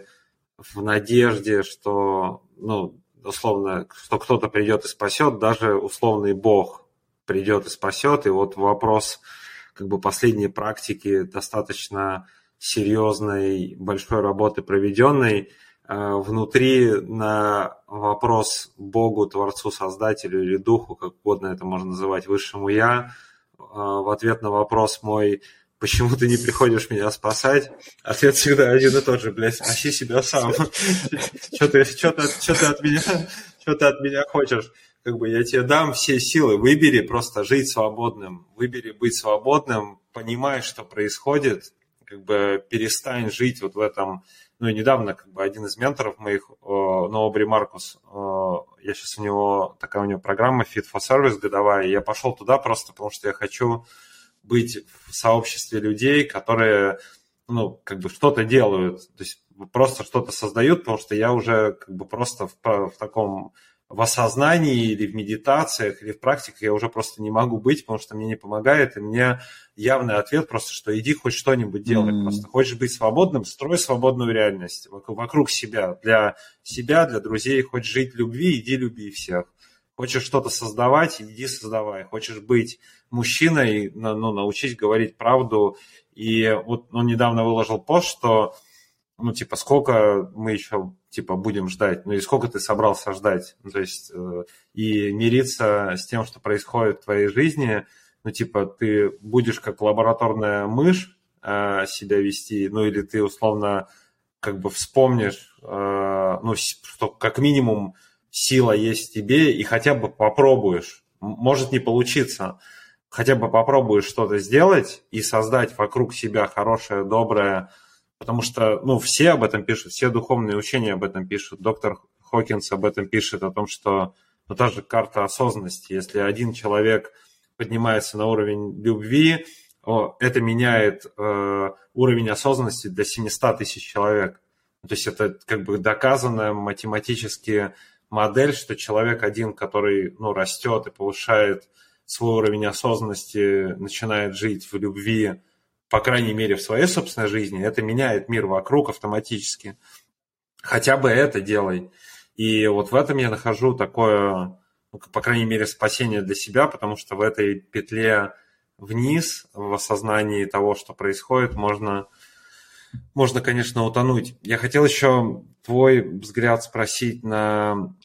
[SPEAKER 1] в надежде, что, ну, условно, что кто-то придет и спасет, даже условный Бог придет и спасет. И вот вопрос как бы последней практики достаточно серьезной, большой работы проведенной, э, внутри на вопрос Богу, Творцу, Создателю или Духу, как угодно это можно называть, Высшему Я, э, в ответ на вопрос мой – почему ты не приходишь меня спасать? Ответ всегда один и тот же, блядь, спаси себя сам. Что ты, что ты, от меня, что ты от меня хочешь? Как бы я тебе дам все силы, выбери просто жить свободным, выбери быть свободным, понимай, что происходит, как бы перестань жить вот в этом, ну и недавно как бы один из менторов моих, Нообри Маркус, я сейчас у него, такая у него программа Fit for Service годовая, я пошел туда просто потому, что я хочу быть в сообществе людей, которые, ну, как бы что-то делают, то есть просто что-то создают, потому что я уже как бы просто в, в таком в осознании или в медитациях, или в практиках я уже просто не могу быть, потому что мне не помогает, и мне явный ответ просто, что иди хоть что-нибудь делай, mm. просто хочешь быть свободным, строй свободную реальность вокруг себя, для себя, для друзей, хочешь жить любви, иди люби всех. Хочешь что-то создавать, иди создавай. Хочешь быть мужчиной, ну, научись говорить правду. И вот он недавно выложил пост, что ну, типа, сколько мы еще, типа, будем ждать, ну, и сколько ты собрался ждать, ну, то есть, э, и мириться с тем, что происходит в твоей жизни, ну, типа, ты будешь как лабораторная мышь э, себя вести, ну, или ты, условно, как бы вспомнишь, э, ну, что как минимум сила есть в тебе, и хотя бы попробуешь, может не получиться, хотя бы попробуешь что-то сделать и создать вокруг себя хорошее, доброе, потому что, ну, все об этом пишут, все духовные учения об этом пишут. Доктор Хокинс об этом пишет, о том, что, ну, та же карта осознанности, если один человек поднимается на уровень любви, о, это меняет э, уровень осознанности для 700 тысяч человек. То есть это как бы доказанная математически модель, что человек один, который ну, растет и повышает свой уровень осознанности, начинает жить в любви, по крайней мере, в своей собственной жизни, это меняет мир вокруг автоматически. Хотя бы это делай. И вот в этом я нахожу такое, ну, по крайней мере, спасение для себя, потому что в этой петле вниз, в осознании того, что происходит, можно, можно, конечно, утонуть. Я хотел еще твой взгляд спросить на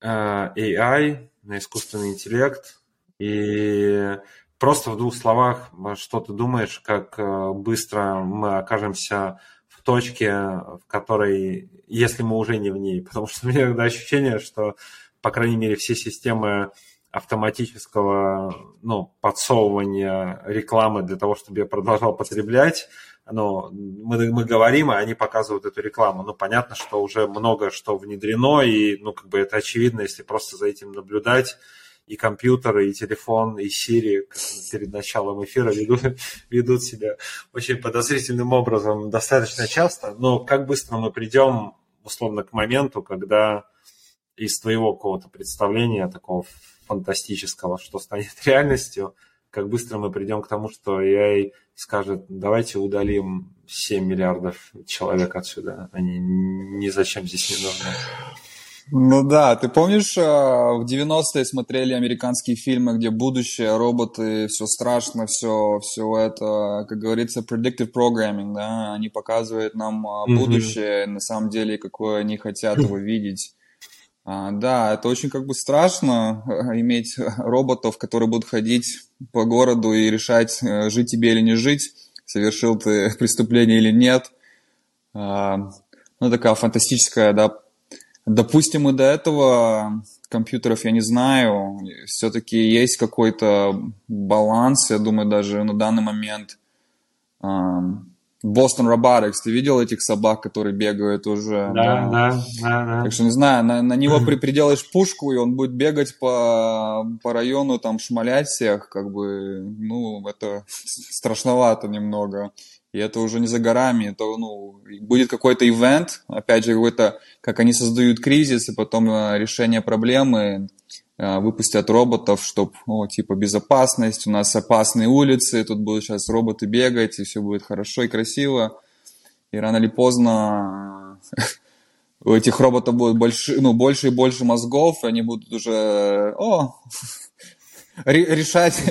[SPEAKER 1] э, AI, на искусственный интеллект. И Просто в двух словах, что ты думаешь, как э, быстро мы окажемся в точке, в которой, если мы уже не в ней, потому что у меня иногда ощущение, что, по крайней мере, все системы автоматического ну, подсовывания рекламы для того, чтобы я продолжал потреблять, ну, мы, мы говорим, а они показывают эту рекламу. Ну, понятно, что уже много что внедрено, и, ну, как бы это очевидно, если просто за этим наблюдать, и компьютеры, и телефон, и Siri перед началом эфира ведут, ведут себя очень подозрительным образом достаточно часто. Но как быстро мы придем, условно, к моменту, когда из твоего какого-то представления, такого фантастического, что станет реальностью, как быстро мы придем к тому, что AI скажет, давайте удалим 7 миллиардов человек отсюда, они ни зачем здесь не нужны.
[SPEAKER 2] Ну да, ты помнишь, а, в 90-е смотрели американские фильмы, где будущее, роботы, все страшно, все, все это, как говорится, predictive programming, да, они показывают нам mm-hmm. будущее, на самом деле, какое они хотят его видеть. А, да, это очень как бы страшно иметь роботов, которые будут ходить по городу и решать, э, жить тебе или не жить, совершил ты преступление или нет. А, ну, такая фантастическая, да, Допустим, и до этого компьютеров я не знаю. Все-таки есть какой-то баланс, я думаю, даже на данный момент. Boston Robotics, ты видел этих собак, которые бегают уже?
[SPEAKER 1] Да, да, да. да, да.
[SPEAKER 2] Так что, не знаю, на, на него при, приделаешь пушку, и он будет бегать по, по району, там, шмалять всех, как бы, ну, это страшновато немного и это уже не за горами, это, ну, будет какой-то ивент, опять же, какой-то, как они создают кризис, и потом э, решение проблемы, э, выпустят роботов, чтобы, типа, безопасность, у нас опасные улицы, тут будут сейчас роботы бегать, и все будет хорошо и красиво, и рано или поздно э, у этих роботов будет больше, ну, больше и больше мозгов, и они будут уже, о, решать,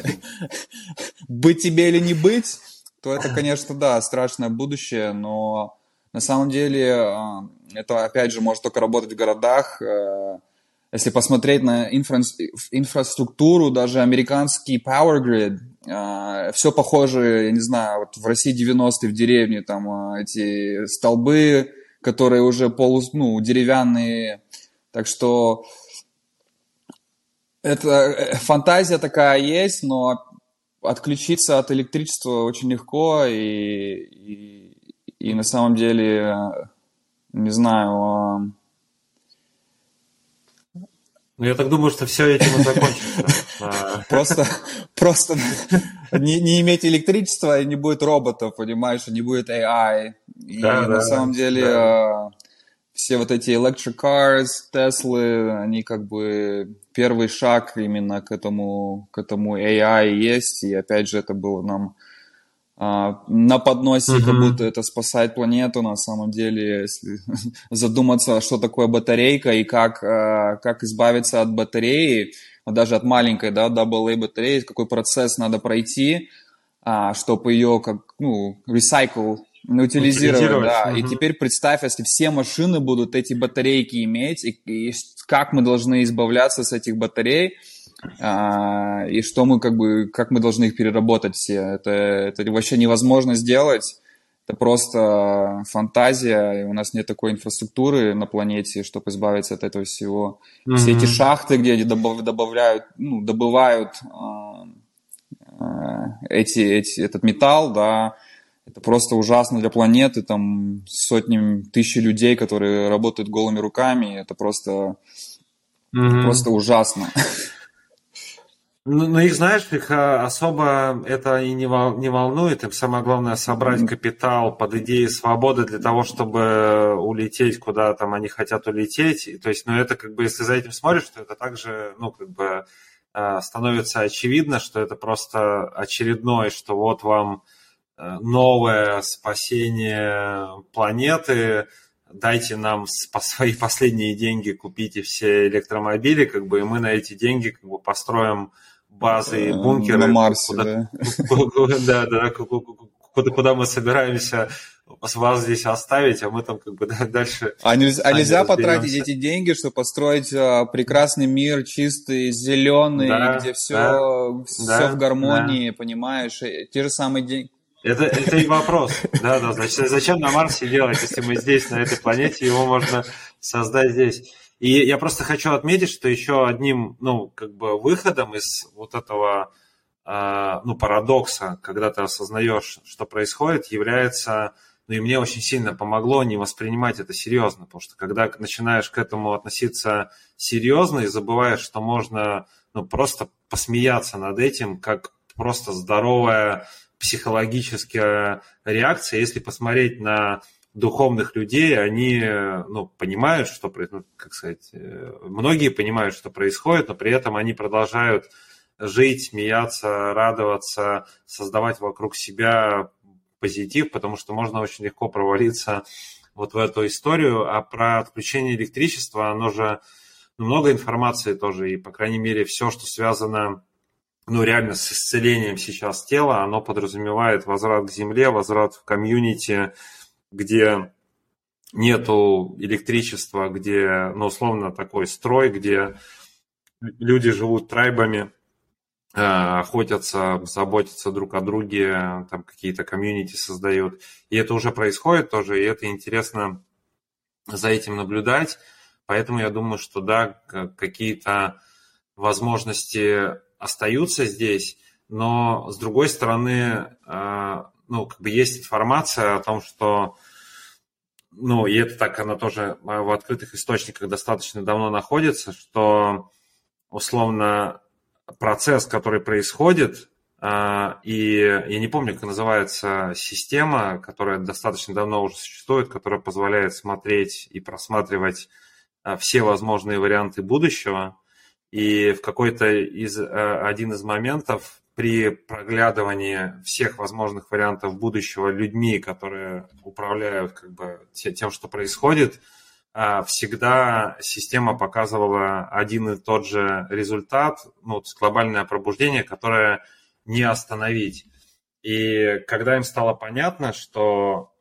[SPEAKER 2] быть тебе или не быть, то это, конечно, да, страшное будущее, но на самом деле а, это, опять же, может только работать в городах. Э, если посмотреть на инфра инфраструктуру, даже американский power grid, а, все похоже, я не знаю, вот в России 90-е в деревне, там а, эти столбы, которые уже полу, ну, деревянные. Так что это э, фантазия такая есть, но отключиться от электричества очень легко, и, и, и на самом деле, не знаю,
[SPEAKER 1] ну, я так думаю, что все этим и закончится.
[SPEAKER 2] Просто, просто не, не иметь электричества, и не будет роботов, понимаешь, не будет AI. И да, на да, самом деле да. Все вот эти electric cars, Теслы, они как бы первый шаг именно к этому, к этому AI есть. И опять же, это было нам а, на подносе, uh-huh. как будто это спасает планету. На самом деле, если задуматься, что такое батарейка и как, а, как избавиться от батареи, даже от маленькой, да, AA батареи, какой процесс надо пройти, а, чтобы ее как, ну, recycle, утилизировать, утилизировать. да. Uh-huh. И теперь представь, если все машины будут эти батарейки иметь, и, и как мы должны избавляться с этих батарей, а, и что мы как бы, как мы должны их переработать все. Это, это вообще невозможно сделать. Это просто фантазия, и у нас нет такой инфраструктуры на планете, чтобы избавиться от этого всего. Mm-hmm. Все эти шахты, где они добавляют, ну, добывают э, эти, эти, этот металл, да, это просто ужасно для планеты, там сотни, тысячи людей, которые работают голыми руками, это просто, mm-hmm. просто ужасно.
[SPEAKER 1] Ну, ну, их, знаешь, их а, особо это и не, вол, не волнует. Им самое главное собрать капитал под идеей свободы для того, чтобы улететь, куда там они хотят улететь. то есть, ну, это как бы, если за этим смотришь, то это также, ну, как бы а, становится очевидно, что это просто очередное, что вот вам э, новое спасение планеты, дайте нам по свои последние деньги купите все электромобили, как бы, и мы на эти деньги как бы построим базы и э, бункеры.
[SPEAKER 2] На Марсе, куда,
[SPEAKER 1] да. Да, да, куда, куда мы собираемся вас здесь оставить, а мы там как бы дальше...
[SPEAKER 2] А нельзя, а нельзя потратить эти деньги, чтобы построить а, прекрасный мир, чистый, зеленый, да, где все, да, все да, в гармонии, да. понимаешь? Те же самые деньги.
[SPEAKER 1] Это, это и вопрос. Да, да. Значит, зачем на Марсе делать, если мы здесь, на этой планете, его можно создать здесь. И я просто хочу отметить, что еще одним, ну, как бы выходом из вот этого, э, ну, парадокса, когда ты осознаешь, что происходит, является, ну, и мне очень сильно помогло не воспринимать это серьезно, потому что когда начинаешь к этому относиться серьезно и забываешь, что можно, ну, просто посмеяться над этим, как просто здоровая психологическая реакция, если посмотреть на духовных людей, они ну, понимают, что, ну, как сказать, э, многие понимают, что происходит, но при этом они продолжают жить, смеяться, радоваться, создавать вокруг себя позитив, потому что можно очень легко провалиться вот в эту историю. А про отключение электричества, оно же ну, много информации тоже, и, по крайней мере, все, что связано ну, реально с исцелением сейчас тела, оно подразумевает возврат к земле, возврат в комьюнити, где нету электричества, где, ну, условно, такой строй, где люди живут трайбами, э, охотятся, заботятся друг о друге, там какие-то комьюнити создают. И это уже происходит тоже, и это интересно за этим наблюдать. Поэтому я думаю, что да, какие-то возможности остаются здесь, но с другой стороны, э, ну, как бы есть информация о том, что, ну, и это так, она тоже в открытых источниках достаточно давно находится, что, условно, процесс, который происходит, а, и я не помню, как называется система, которая достаточно давно уже существует, которая позволяет смотреть и просматривать все возможные варианты будущего. И в какой-то из а, один из моментов при проглядывании всех возможных вариантов будущего людьми, которые управляют как бы тем, что происходит, а, всегда система показывала один и тот же результат, ну, то есть глобальное пробуждение, которое не остановить. И когда им стало понятно, что,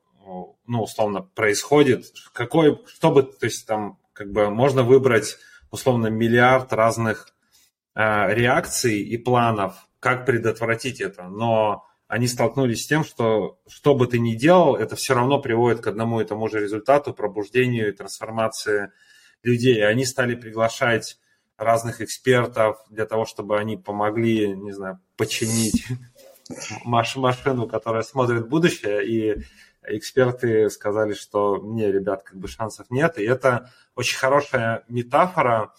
[SPEAKER 1] ну, условно, происходит, какой, что бы, то есть там, как бы можно выбрать, условно, миллиард разных э, реакций и планов, как предотвратить это. Но они столкнулись с тем, что что бы ты ни делал, это все равно приводит к одному и тому же результату, пробуждению и трансформации людей. И они стали приглашать разных экспертов для того, чтобы они помогли, не знаю, починить маш машину, которая смотрит будущее, и эксперты сказали, что не, ребят, как бы шансов нет. И это очень хорошая метафора,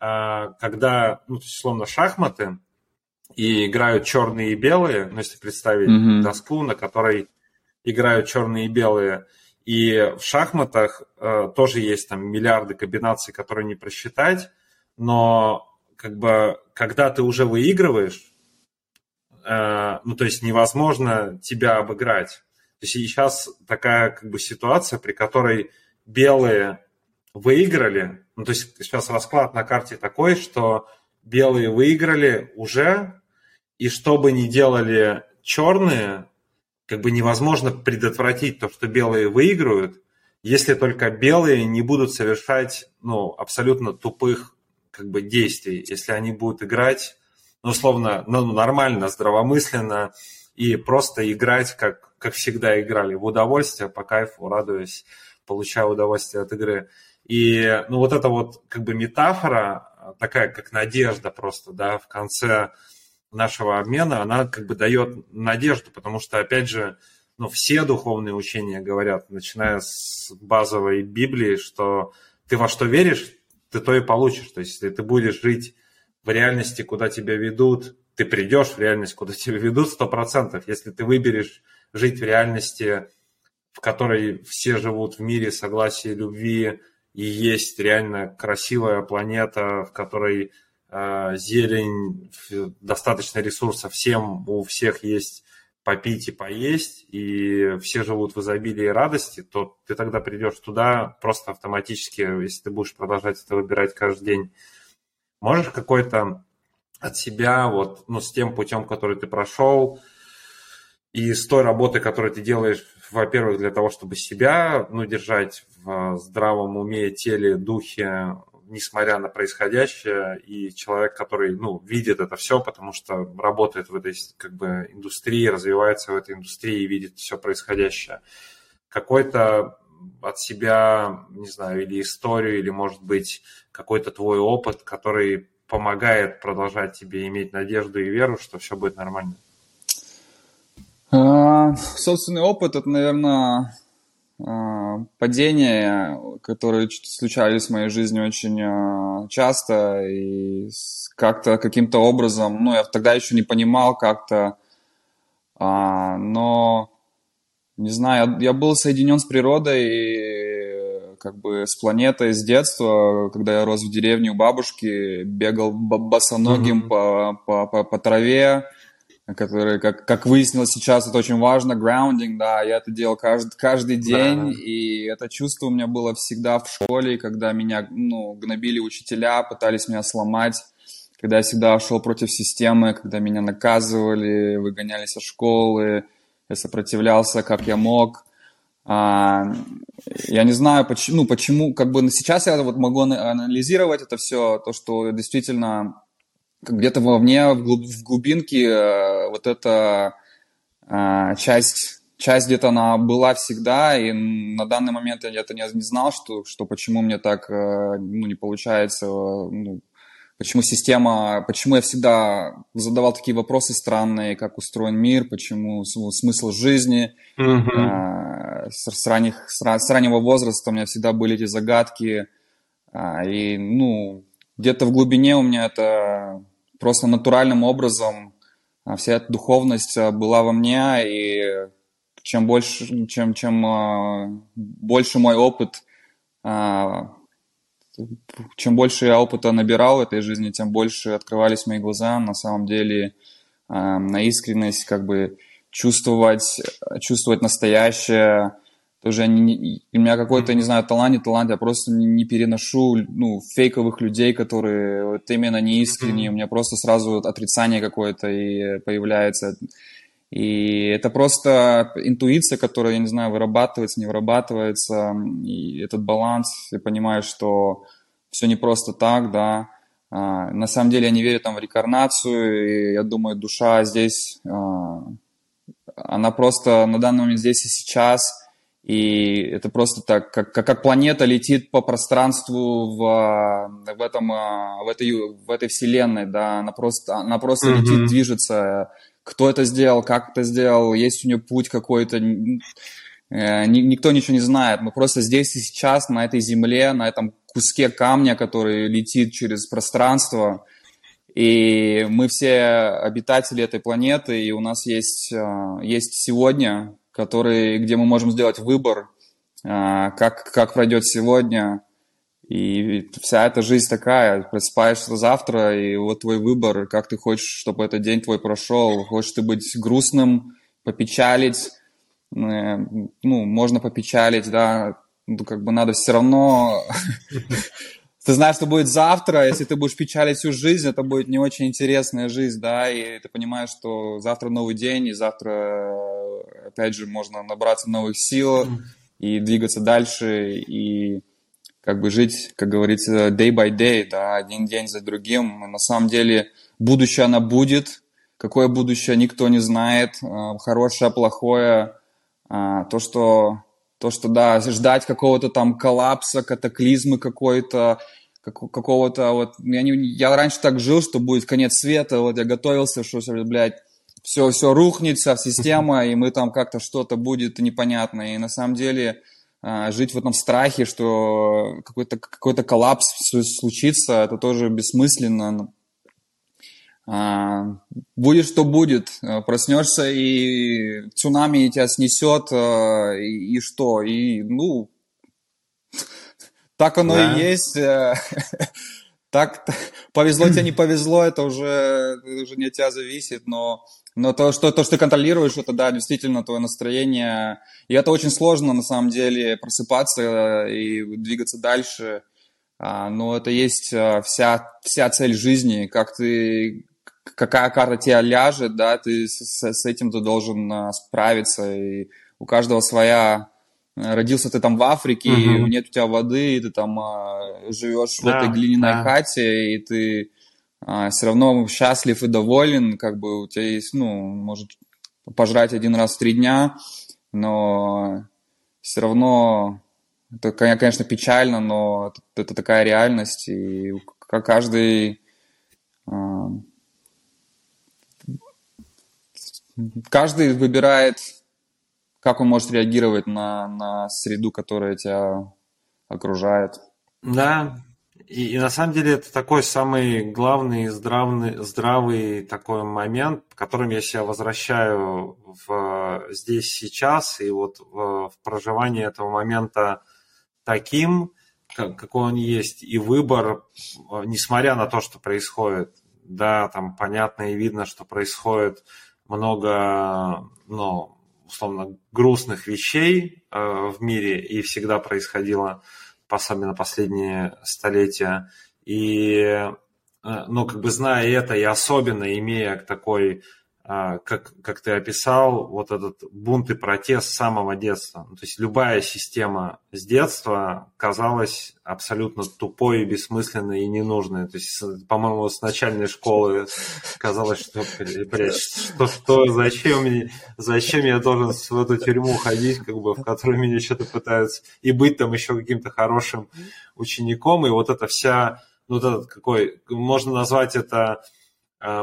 [SPEAKER 1] а, когда, ну, то есть, условно, шахматы, и играют черные и белые, ну, если представить mm-hmm. доску, на которой играют черные и белые, и в шахматах э, тоже есть там миллиарды комбинаций, которые не просчитать, но как бы когда ты уже выигрываешь, э, ну то есть невозможно тебя обыграть. То есть сейчас такая как бы ситуация, при которой белые выиграли, ну то есть сейчас расклад на карте такой, что белые выиграли уже, и что бы ни делали черные, как бы невозможно предотвратить то, что белые выигрывают, если только белые не будут совершать ну, абсолютно тупых как бы, действий, если они будут играть, ну, условно, ну, нормально, здравомысленно и просто играть, как, как всегда играли, в удовольствие, по кайфу, радуясь, получая удовольствие от игры. И, ну, вот эта вот, как бы, метафора, такая, как надежда просто, да, в конце нашего обмена, она как бы дает надежду, потому что, опять же, ну, все духовные учения говорят, начиная с базовой Библии, что ты во что веришь, ты то и получишь. То есть, если ты будешь жить в реальности, куда тебя ведут, ты придешь в реальность, куда тебя ведут, сто процентов. Если ты выберешь жить в реальности, в которой все живут в мире согласия, любви, и есть реально красивая планета, в которой Э, зелень, достаточно ресурсов всем, у всех есть попить и поесть, и все живут в изобилии и радости, то ты тогда придешь туда просто автоматически, если ты будешь продолжать это выбирать каждый день. Можешь какой-то от себя, вот, ну, с тем путем, который ты прошел, и с той работы, которую ты делаешь, во-первых, для того, чтобы себя, ну, держать в здравом уме, теле, духе, несмотря на происходящее, и человек, который, ну, видит это все, потому что работает в этой, как бы, индустрии, развивается в этой индустрии и видит все происходящее. Какой-то от себя, не знаю, или историю, или, может быть, какой-то твой опыт, который помогает продолжать тебе иметь надежду и веру, что все будет нормально?
[SPEAKER 2] Собственный опыт, это, наверное, а, падения, которые случались в моей жизни очень а, часто, и как-то каким-то образом, ну, я тогда еще не понимал как-то, а, но, не знаю, я, я был соединен с природой и как бы с планетой с детства, когда я рос в деревне у бабушки, бегал босоногим mm-hmm. по, по, по, по траве, которые, как, как выяснилось сейчас, это очень важно, grounding, да, я это делал каждый, каждый день, да. и это чувство у меня было всегда в школе, когда меня, ну, гнобили учителя, пытались меня сломать, когда я всегда шел против системы, когда меня наказывали, выгоняли со школы, я сопротивлялся, как я мог. А, я не знаю, почему, ну, почему, как бы сейчас я вот могу анализировать это все, то, что действительно где-то вовне, в, глуб, в глубинке э, вот эта э, часть, часть где-то она была всегда, и на данный момент я это не, не знал, что, что почему мне так э, ну, не получается, ну, почему система, почему я всегда задавал такие вопросы странные, как устроен мир, почему смысл жизни. Mm-hmm. С, с, ранних, с, с раннего возраста у меня всегда были эти загадки, и, ну, где-то в глубине у меня это просто натуральным образом а, вся эта духовность а, была во мне, и чем больше, чем, чем а, больше мой опыт, чем больше я опыта набирал в этой жизни, тем больше открывались мои глаза на самом деле на искренность, как бы чувствовать, чувствовать настоящее, тоже не, у меня какой-то, не знаю, талант, не талант, я просто не, переношу, ну, фейковых людей, которые вот именно неискренние, у меня просто сразу отрицание какое-то и появляется. И это просто интуиция, которая, я не знаю, вырабатывается, не вырабатывается, и этот баланс, я понимаю, что все не просто так, да, а, на самом деле я не верю там в рекарнацию, и я думаю, душа здесь, а, она просто на данный момент здесь и сейчас – и это просто так, как, как, как планета летит по пространству в, в, этом, в, этой, в этой вселенной, да, она просто, она просто mm-hmm. летит, движется, кто это сделал, как это сделал, есть у него путь какой-то. Э, никто ничего не знает. Мы просто здесь и сейчас, на этой земле, на этом куске камня, который летит через пространство. И мы все обитатели этой планеты, и у нас есть, э, есть сегодня, который, где мы можем сделать выбор, э, как, как пройдет сегодня. И вся эта жизнь такая, просыпаешься завтра, и вот твой выбор, как ты хочешь, чтобы этот день твой прошел. Хочешь ты быть грустным, попечалить, Э, ну, можно попечалить, да, ну, как бы надо все равно... Ты знаешь, что будет завтра, если ты будешь печалить всю жизнь, это будет не очень интересная жизнь, да, и ты понимаешь, что завтра новый день, и завтра, опять же, можно набраться новых сил и двигаться дальше, и как бы жить, как говорится, day by day, да, один день за другим. На самом деле будущее она будет, какое будущее никто не знает, э, хорошее, плохое, а, то, что, то, что, да, ждать какого-то там коллапса, катаклизмы какой-то, как, какого-то вот... Я, не, я раньше так жил, что будет конец света, вот я готовился, что, блядь, все, все рухнется, система, и мы там как-то что-то будет непонятно. И на самом деле а, жить в этом страхе, что какой-то какой коллапс случится, это тоже бессмысленно. А, будет что будет, э, проснешься и цунами тебя снесет, э, и, и что, и ну, так оно да. и есть. Э, так, повезло тебе, не повезло, это уже, уже не от тебя зависит, но, но то, что, то, что ты контролируешь, это, да, действительно твое настроение. И это очень сложно, на самом деле, просыпаться и двигаться дальше. А, но это есть вся, вся цель жизни, как ты какая карта тебе ляжет, да, ты с, с этим ты должен а, справиться, и у каждого своя э, родился ты там в Африке, угу. и нет у тебя воды, и ты там а, живешь да, в этой глиняной да. хате, и ты а, все равно счастлив и доволен, как бы у тебя есть, ну, может пожрать один раз в три дня, но все равно это, конечно, печально, но это, это такая реальность, и каждый а, каждый выбирает, как он может реагировать на, на среду, которая тебя окружает.
[SPEAKER 1] Да, и, и на самом деле это такой самый главный здравный, здравый такой момент, которым я себя возвращаю в здесь сейчас и вот в, в проживании этого момента таким, как, какой он есть, и выбор, несмотря на то, что происходит, да, там понятно и видно, что происходит много, ну, условно, грустных вещей э, в мире и всегда происходило, особенно последние столетия. И, э, ну, как бы зная это и особенно имея такой как, как ты описал, вот этот бунт и протест с самого детства. Ну, то есть любая система с детства казалась абсолютно тупой, бессмысленной и ненужной. То есть, по-моему, с начальной школы казалось, что, что, что зачем, мне, зачем я должен в эту тюрьму ходить, как бы, в которой меня что-то пытаются, и быть там еще каким-то хорошим учеником. И вот эта вся, ну, вот этот какой, можно назвать это а,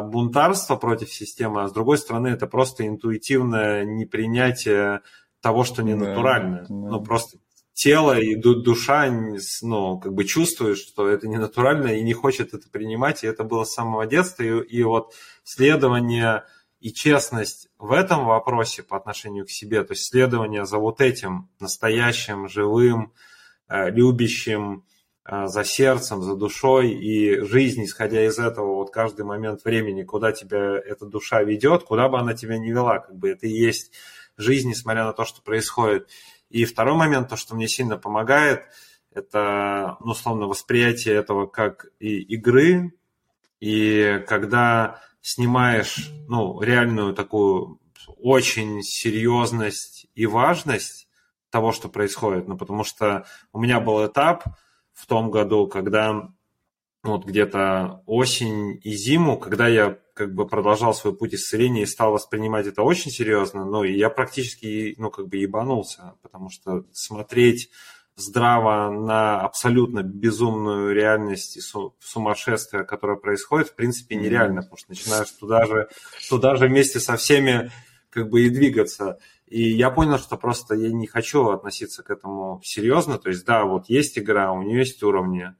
[SPEAKER 1] бунтарство против системы, а с другой стороны это просто интуитивное непринятие того, что не натурально. Да, да. Ну, просто тело и душа, ну, как бы чувствуют, что это не натурально и не хочет это принимать, и это было с самого детства, и, и вот следование и честность в этом вопросе по отношению к себе, то есть следование за вот этим настоящим, живым, э, любящим, а, за сердцем, за душой, и жизнь, исходя из этого, вот каждый момент времени, куда тебя эта душа ведет, куда бы она тебя не вела, как бы это и есть жизнь, несмотря на то, что происходит. И второй момент, то, что мне сильно помогает, это, ну, условно, восприятие этого как и игры, и когда снимаешь, ну, реальную такую очень серьезность и важность того, что происходит, ну, потому что у меня был этап, в том году, когда вот где-то осень и зиму, когда я как бы продолжал свой путь исцеления и стал воспринимать это очень серьезно, ну и я практически, ну как бы ебанулся, потому что смотреть здраво на абсолютно безумную реальность и сумасшествие, которое происходит, в принципе, нереально, потому что начинаешь туда же, туда же вместе со всеми как бы и двигаться. И я понял, что просто я не хочу относиться к этому серьезно. То есть, да, вот есть игра, у нее есть уровни,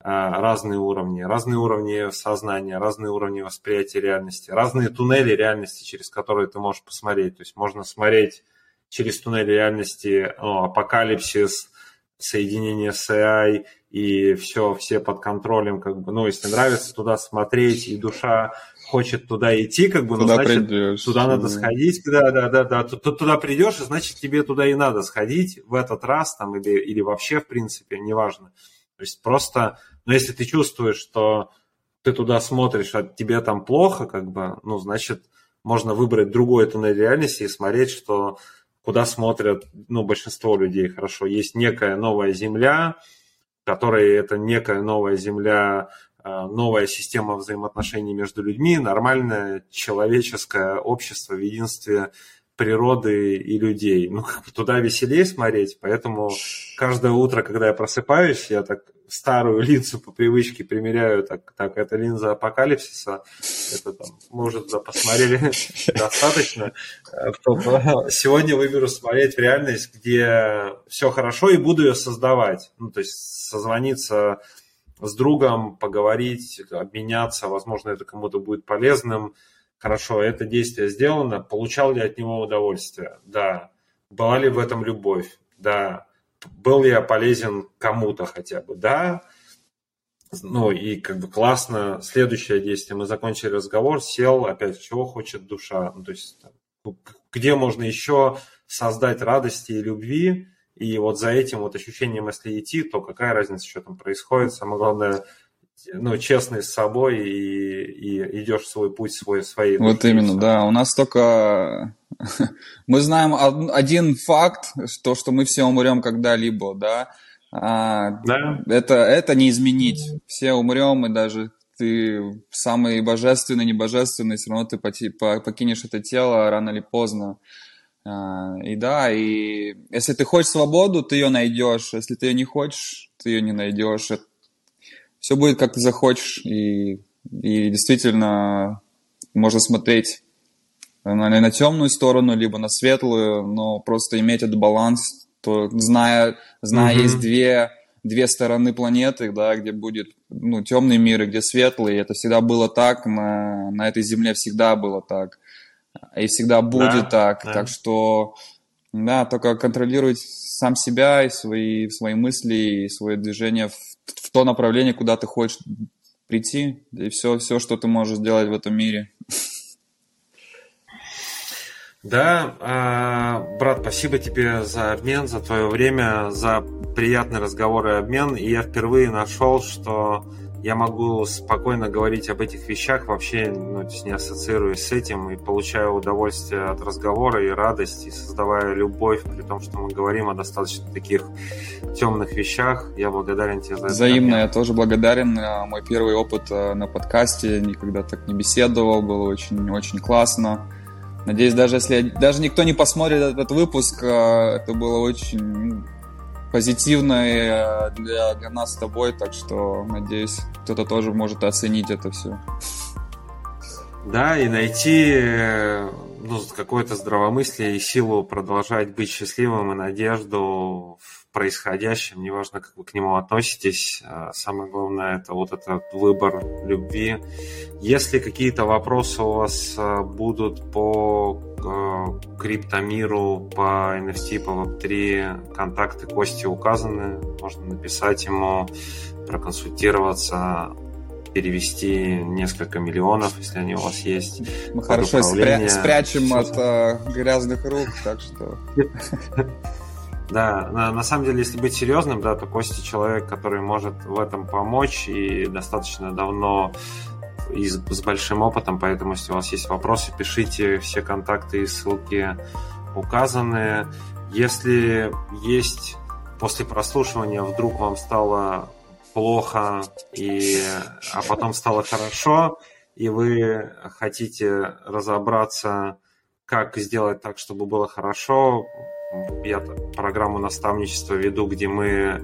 [SPEAKER 1] а, разные уровни, разные уровни сознания, разные уровни восприятия реальности, разные туннели реальности, через которые ты можешь посмотреть. То есть можно смотреть через туннели реальности ну, апокалипсис, соединение с AI и все, все под контролем, как бы, ну, если нравится туда смотреть, и душа хочет туда идти, как бы, ну, значит, придешь. туда надо сходить, да, да, да, да, ты туда придешь, и значит, тебе туда и надо сходить в этот раз, там, или, или вообще, в принципе, неважно. То есть просто, ну, если ты чувствуешь, что ты туда смотришь, а тебе там плохо, как бы, ну, значит, можно выбрать другой туннель реальности и смотреть, что куда смотрят, ну, большинство людей хорошо. Есть некая новая земля, которая это некая новая земля новая система взаимоотношений между людьми, нормальное человеческое общество в единстве природы и людей. Ну, как бы туда веселее смотреть, поэтому каждое утро, когда я просыпаюсь, я так старую линзу по привычке примеряю, так, так, это линза апокалипсиса, это там, мы уже туда посмотрели достаточно. Э, сегодня выберу смотреть реальность, где все хорошо, и буду ее создавать. Ну, то есть созвониться с другом, поговорить, обменяться, возможно, это кому-то будет полезным. Хорошо, это действие сделано. Получал ли от него удовольствие? Да. Была ли в этом любовь? Да. Был ли я полезен кому-то хотя бы? Да. Ну и как бы классно. Следующее действие. Мы закончили разговор, сел, опять, чего хочет душа. Ну, то есть где можно еще создать радости и любви, и вот за этим вот ощущением, если идти, то какая разница, что там происходит. Самое главное, ну, честный с собой и, и идешь свой путь свой, своей.
[SPEAKER 2] Вот именно, да. У нас только... мы знаем один факт, то, что мы все умрем когда-либо, да. А, да. Это, это не изменить. Все умрем, и даже ты самый божественный, небожественный, все равно ты покинешь это тело рано или поздно. А, и да, и если ты хочешь свободу, ты ее найдешь. Если ты ее не хочешь, ты ее не найдешь. Все будет, как ты захочешь. И, и действительно можно смотреть на, на темную сторону, либо на светлую, но просто иметь этот баланс, то зная, зная mm-hmm. есть две, две стороны планеты, да, где будет ну, темный мир и где светлый. Это всегда было так, на, на этой земле всегда было так и всегда будет да, так. Да. Так что, да, только контролировать сам себя и свои, свои мысли, и свое движение в, в то направление, куда ты хочешь прийти, и все, все, что ты можешь сделать в этом мире.
[SPEAKER 1] Да, а, брат, спасибо тебе за обмен, за твое время, за приятный разговор и обмен. И я впервые нашел, что я могу спокойно говорить об этих вещах, вообще ну, не ассоциируясь с этим, и получаю удовольствие от разговора и радость, и создавая любовь, при том, что мы говорим о достаточно таких темных вещах. Я благодарен тебе за это.
[SPEAKER 2] Взаимно, я тоже благодарен. Мой первый опыт э, на подкасте, никогда так не беседовал, было очень-очень классно. Надеюсь, даже если даже никто не посмотрит этот выпуск, э, это было очень позитивное для, для нас с тобой, так что, надеюсь, кто-то тоже может оценить это все.
[SPEAKER 1] Да, и найти э, ну, какое-то здравомыслие и силу продолжать быть счастливым и надежду в происходящем, неважно, как вы к нему относитесь. А самое главное, это вот этот выбор любви. Если какие-то вопросы у вас э, будут по э, криптомиру, по NFT, по Web3, контакты Кости указаны, можно написать ему, проконсультироваться перевести несколько миллионов, если они у вас есть.
[SPEAKER 2] Мы хорошо спря- спрячем от э, грязных рук, так что...
[SPEAKER 1] Да, на, на самом деле, если быть серьезным, да, то Костя человек, который может в этом помочь и достаточно давно и с, с большим опытом, поэтому если у вас есть вопросы, пишите, все контакты и ссылки указаны. Если есть после прослушивания вдруг вам стало плохо, и, а потом стало хорошо, и вы хотите разобраться, как сделать так, чтобы было хорошо, Я программу наставничества веду, где мы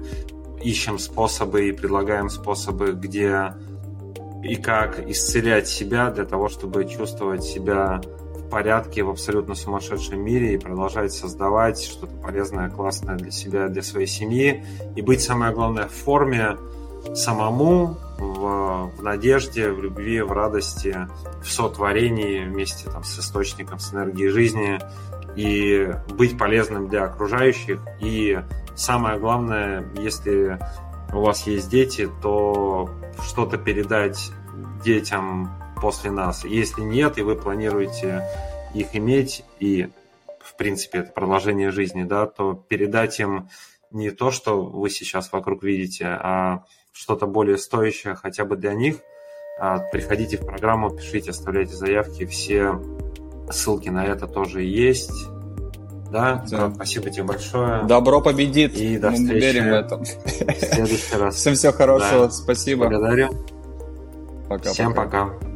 [SPEAKER 1] ищем способы и предлагаем способы, где и как исцелять себя для того, чтобы чувствовать себя в порядке в абсолютно сумасшедшем мире и продолжать создавать что-то полезное, классное для себя, для своей семьи и быть, самое главное, в форме самому, в, в надежде, в любви, в радости, в сотворении вместе там, с источником, с энергией жизни и быть полезным для окружающих. И самое главное, если у вас есть дети, то что-то передать детям после нас. Если нет, и вы планируете их иметь, и в принципе это продолжение жизни, да, то передать им не то, что вы сейчас вокруг видите, а что-то более стоящее хотя бы для них, а, приходите в программу, пишите, оставляйте заявки, все ссылки на это тоже есть. Да, да. спасибо тебе большое.
[SPEAKER 2] Добро победит.
[SPEAKER 1] И до Мы встречи.
[SPEAKER 2] верим в этом.
[SPEAKER 1] В следующий раз.
[SPEAKER 2] Всем всего хорошего. Да. Спасибо.
[SPEAKER 1] Благодарю. Пока. Всем пока. пока.